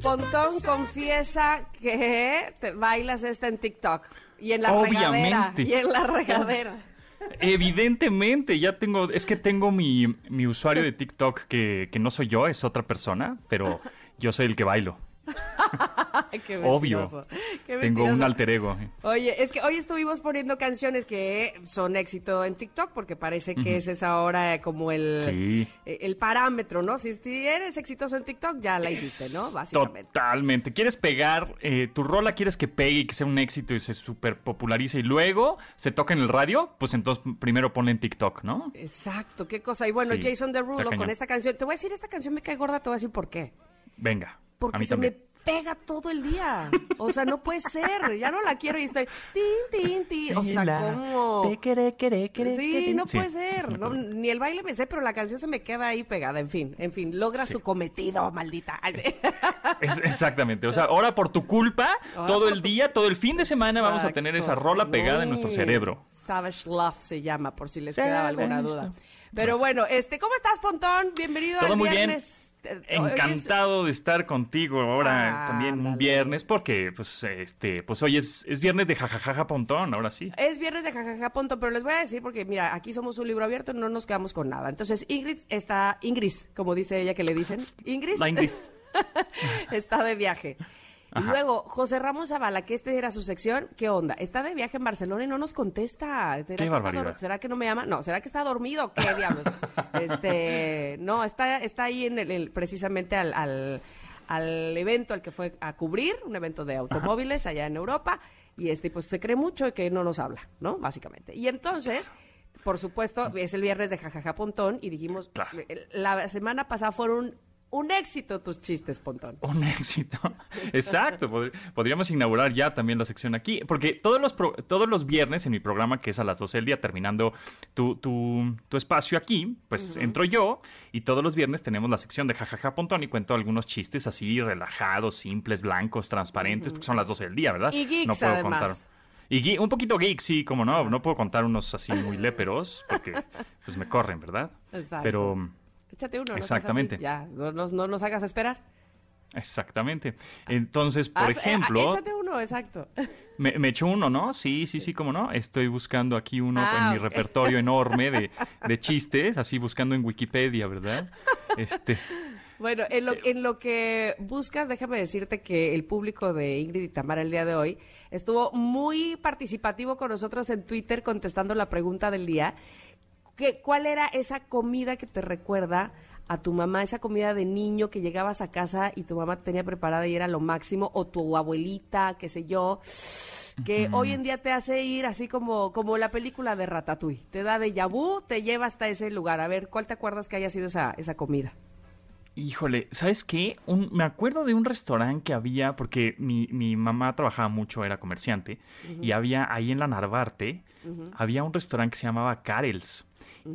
Pontón confiesa que te bailas esta en TikTok y en la regadera. Y en la regadera. <laughs> Evidentemente, ya tengo, es que tengo mi, mi usuario de TikTok que, que no soy yo, es otra persona, pero yo soy el que bailo. <laughs> Qué Obvio. Qué Tengo un alter ego. Oye, es que hoy estuvimos poniendo canciones que son éxito en TikTok porque parece que ese es ahora como el, Sí. eh, el parámetro, ¿no? Si, eres exitoso en TikTok, ya la hiciste, ¿no? Básicamente. Totalmente. ¿Quieres pegar eh, tu rola? ¿Quieres que pegue y que sea un éxito y se super popularice y luego se toca en el radio? Pues entonces primero ponle en TikTok, ¿no? Exacto, qué cosa. Y bueno, Sí, Jason Derulo con esta canción. Te voy a decir, esta canción me cae gorda, te voy a decir por qué. Venga. a Porque mí se también. me pega todo el día. O sea, no puede ser. Ya no la quiero y estoy tin, tin, tin. O sea, ¿cómo? Sí, no Sí, puede sí ser. me No, acuerdo. ni el baile me sé, pero la canción se me queda ahí pegada. En fin, en fin, logra su cometido, maldita. <laughs> Es- exactamente. O sea, ahora por tu culpa, Ahora todo el tu- día, todo el fin de semana vamos a tener esa rola pegada en nuestro cerebro. Savage Love se llama, por si les quedaba alguna duda. Pero Pues- bueno, este, ¿cómo estás, Pontón? Bienvenido Todo al muy bien. viernes. Eh, es- Encantado de estar contigo ahora Ah, también un viernes porque pues este pues hoy es, es viernes de jajajaja pontón, ahora sí. Es viernes de jajaja Pontón, pero les voy a decir porque mira, aquí somos un libro abierto, no nos quedamos con nada. Entonces, Ingrid está, Ingrid, como dice ella que le dicen, Ingrid, La Ingrid. <laughs> está de viaje. Y Ajá. luego, José Ramos Zavala, que este era su sección, ¿qué onda? Está de viaje en Barcelona y no nos contesta. ¿Será que barbaridad. dor- ¿Será que no me llama? No, ¿será que está dormido? ¿Qué diablos? <laughs> este, no, está, está ahí en el, el- precisamente al, al, al evento al que fue a cubrir, un evento de automóviles allá en Europa, y este, pues se cree mucho que no nos habla, ¿no? Básicamente. Y entonces, por supuesto, es el viernes de jajaja Pontón, y dijimos, Claro. eh, la semana pasada fueron un éxito tus chistes, Pontón. Un éxito. Exacto. pod- Podríamos inaugurar ya también la sección aquí. Porque todos los, pro- todos los viernes en mi programa, que es a las 12 del día, terminando tu, tu, tu espacio aquí, pues entro yo y todos los viernes tenemos la sección de jajaja pontón y cuento algunos chistes así relajados, simples, blancos, transparentes, porque son las 12 del día, ¿verdad? Y geeks, no puedo además. contar. Y un poquito geek, sí, como no. No puedo contar unos así muy léperos porque pues me corren, ¿verdad? Exacto. Pero... Échate uno. no Exactamente. Ya, no, nos- no nos hagas esperar. Exactamente. Entonces, por Haz- eh, ejemplo... échate uno, exacto. <laughs> Me, me echo uno, ¿no? Sí, sí, sí, cómo no. Estoy buscando aquí uno Ah, en mi ok. repertorio enorme de, <laughs> de chistes, así buscando en Wikipedia, ¿verdad? Este, Bueno, en lo, en lo que buscas, déjame decirte que el público de Ingrid y Tamara el día de hoy estuvo muy participativo con nosotros en Twitter contestando la pregunta del día. Que, ¿Cuál era esa comida que te recuerda a tu mamá, esa comida de niño que llegabas a casa y tu mamá tenía preparada y era lo máximo, o tu abuelita, qué sé yo, que hoy en día te hace ir así como, como la película de Ratatouille. Te da de vu, te lleva hasta ese lugar. A ver, ¿cuál te acuerdas que haya sido esa, esa comida? híjole, ¿sabes qué? Un- me acuerdo de un restaurante que había, porque mi, mi mamá trabajaba mucho, era comerciante, y había ahí en la Narvarte, había un restaurante que se llamaba Karels.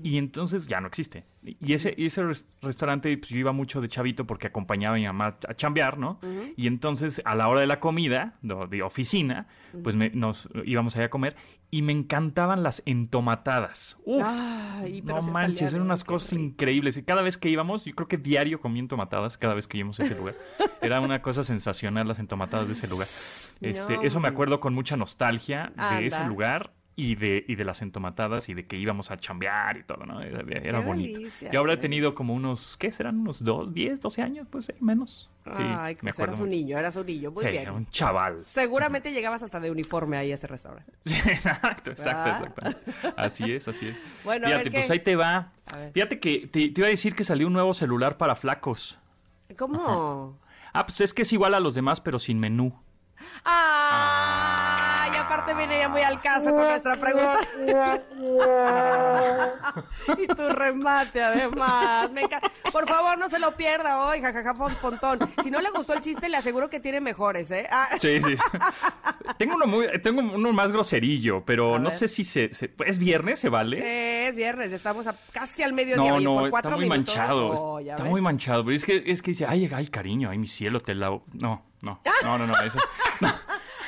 Y entonces ya no existe. Y ese, y ese res- restaurante, pues yo iba mucho de chavito porque acompañaba a mi mamá a chambear, ¿no? Y entonces a la hora de la comida, de oficina, pues me- nos íbamos allá a comer y me encantaban las entomatadas. Uf, Ay, no manches, eran unas cosas rico. increíbles. Y cada vez que íbamos, yo creo que diario comí entomatadas, cada vez que íbamos a ese lugar. <laughs> Era una cosa sensacional las entomatadas de ese lugar. Este, No, eso me acuerdo con mucha nostalgia de ese lugar y de, y de las entomatadas y de que íbamos a chambear y todo, ¿no? Era, bonito. delicia, Yo habré qué tenido como unos, ¿qué serán? Unos dos, diez, doce años, pues sí, menos. Sí, Ay, me pues acuerdo. eras un niño, eras un niño. Muy Sí, bien. era un chaval. Seguramente llegabas hasta de uniforme ahí a este restaurante. <laughs> Sí, exacto, exacto, Ah. exacto. Así es, así es. <laughs> Bueno, a Fíjate, ver, pues ¿qué? ahí te va. Fíjate que te, te iba a decir que salió un nuevo celular para flacos. ¿Cómo? Ah, pues es que es igual a los demás, pero sin menú. ¡Ah! Aparte viene ya muy al caso con nuestra pregunta. <laughs> y tu remate, además. Me. Por favor, no se lo pierda hoy, jajaja, pon- pontón. Si no le gustó el chiste, le aseguro que tiene mejores, ¿eh? Ah, Sí, sí. tengo uno muy, tengo uno más groserillo, pero A no ver. sé si se, se- es viernes, ¿se vale? es viernes, estamos a- casi al mediodía. No, oye, no, por está muy minutos. manchado. Oh, está ves. muy manchado. Pero es que, es que dice, ay, ay, cariño, ay, mi cielo, te la... No, no, no, no, no, eso. <laughs> no.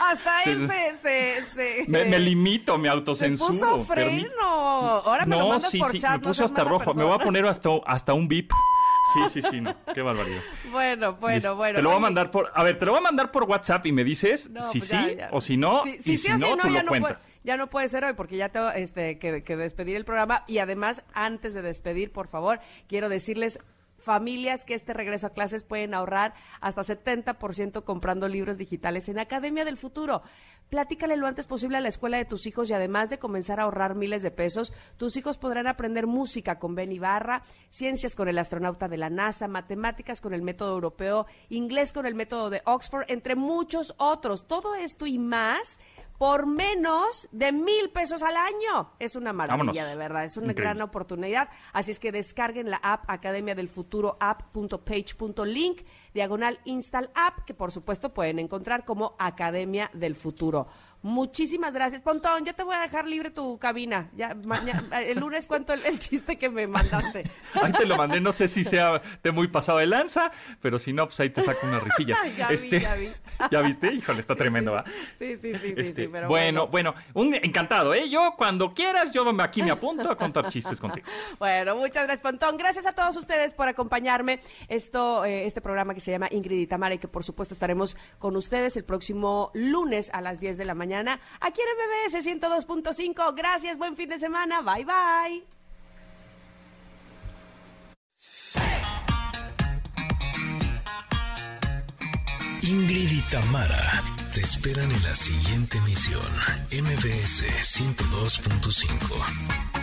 Hasta él se... se, se- Me, me limito, me Se autocensuro. puso permi- freno. Ahora me lo No, mandas sí, por sí, chat. me no puso hasta rojo. Me voy a poner hasta, hasta un bip. Sí, sí, sí, no. Qué barbaridad. Bueno, bueno, bueno. Te lo voy a mandar por. A ver, te lo voy a mandar por WhatsApp y me dices no, si pues sí ya, o si no. Y sí, si sí o no, tú ya lo no puede- cuentas. ya no puede ser hoy porque ya tengo este, que, que despedir el programa. Y además, antes de despedir, por favor, quiero decirles familias que este regreso a clases pueden ahorrar hasta 70% comprando libros digitales en Academia del Futuro. Platícale lo antes posible a la escuela de tus hijos y además de comenzar a ahorrar miles de pesos, tus hijos podrán aprender música con Ben Ibarra, ciencias con el astronauta de la NASA, matemáticas con el método europeo, inglés con el método de Oxford, entre muchos otros. Todo esto y más por menos de mil pesos al año. Es una maravilla, Vámonos. de verdad. Es una Increíble. gran oportunidad. Así es que descarguen la app Academia del Futuro app.page.link, diagonal install app, que por supuesto pueden encontrar como Academia del Futuro. Muchísimas gracias. Pontón, ya te voy a dejar libre tu cabina. Ya, <laughs> el lunes cuento el, chiste que me mandaste. <laughs> Ahí te lo mandé, no sé si sea de muy pasado de lanza, pero si no, pues ahí te saco una <laughs> risilla. ya, este, vi, ya, vi. ya viste? Híjole, está tremendo, ¿va? Sí, sí, sí, sí, este, pero bueno, bueno, un encantado, ¿eh? Yo cuando quieras, yo aquí me apunto a contar chistes contigo. Bueno, muchas gracias, Pontón. Gracias a todos ustedes por acompañarme. Esto, eh, este programa que se llama Ingrid y Tamara y que por supuesto estaremos con ustedes el próximo lunes a las 10 de la aquí en MBS 102.5. Gracias, buen fin de semana. Bye, bye. Ingrid y Tamara te esperan en la siguiente emisión, MBS 102.5.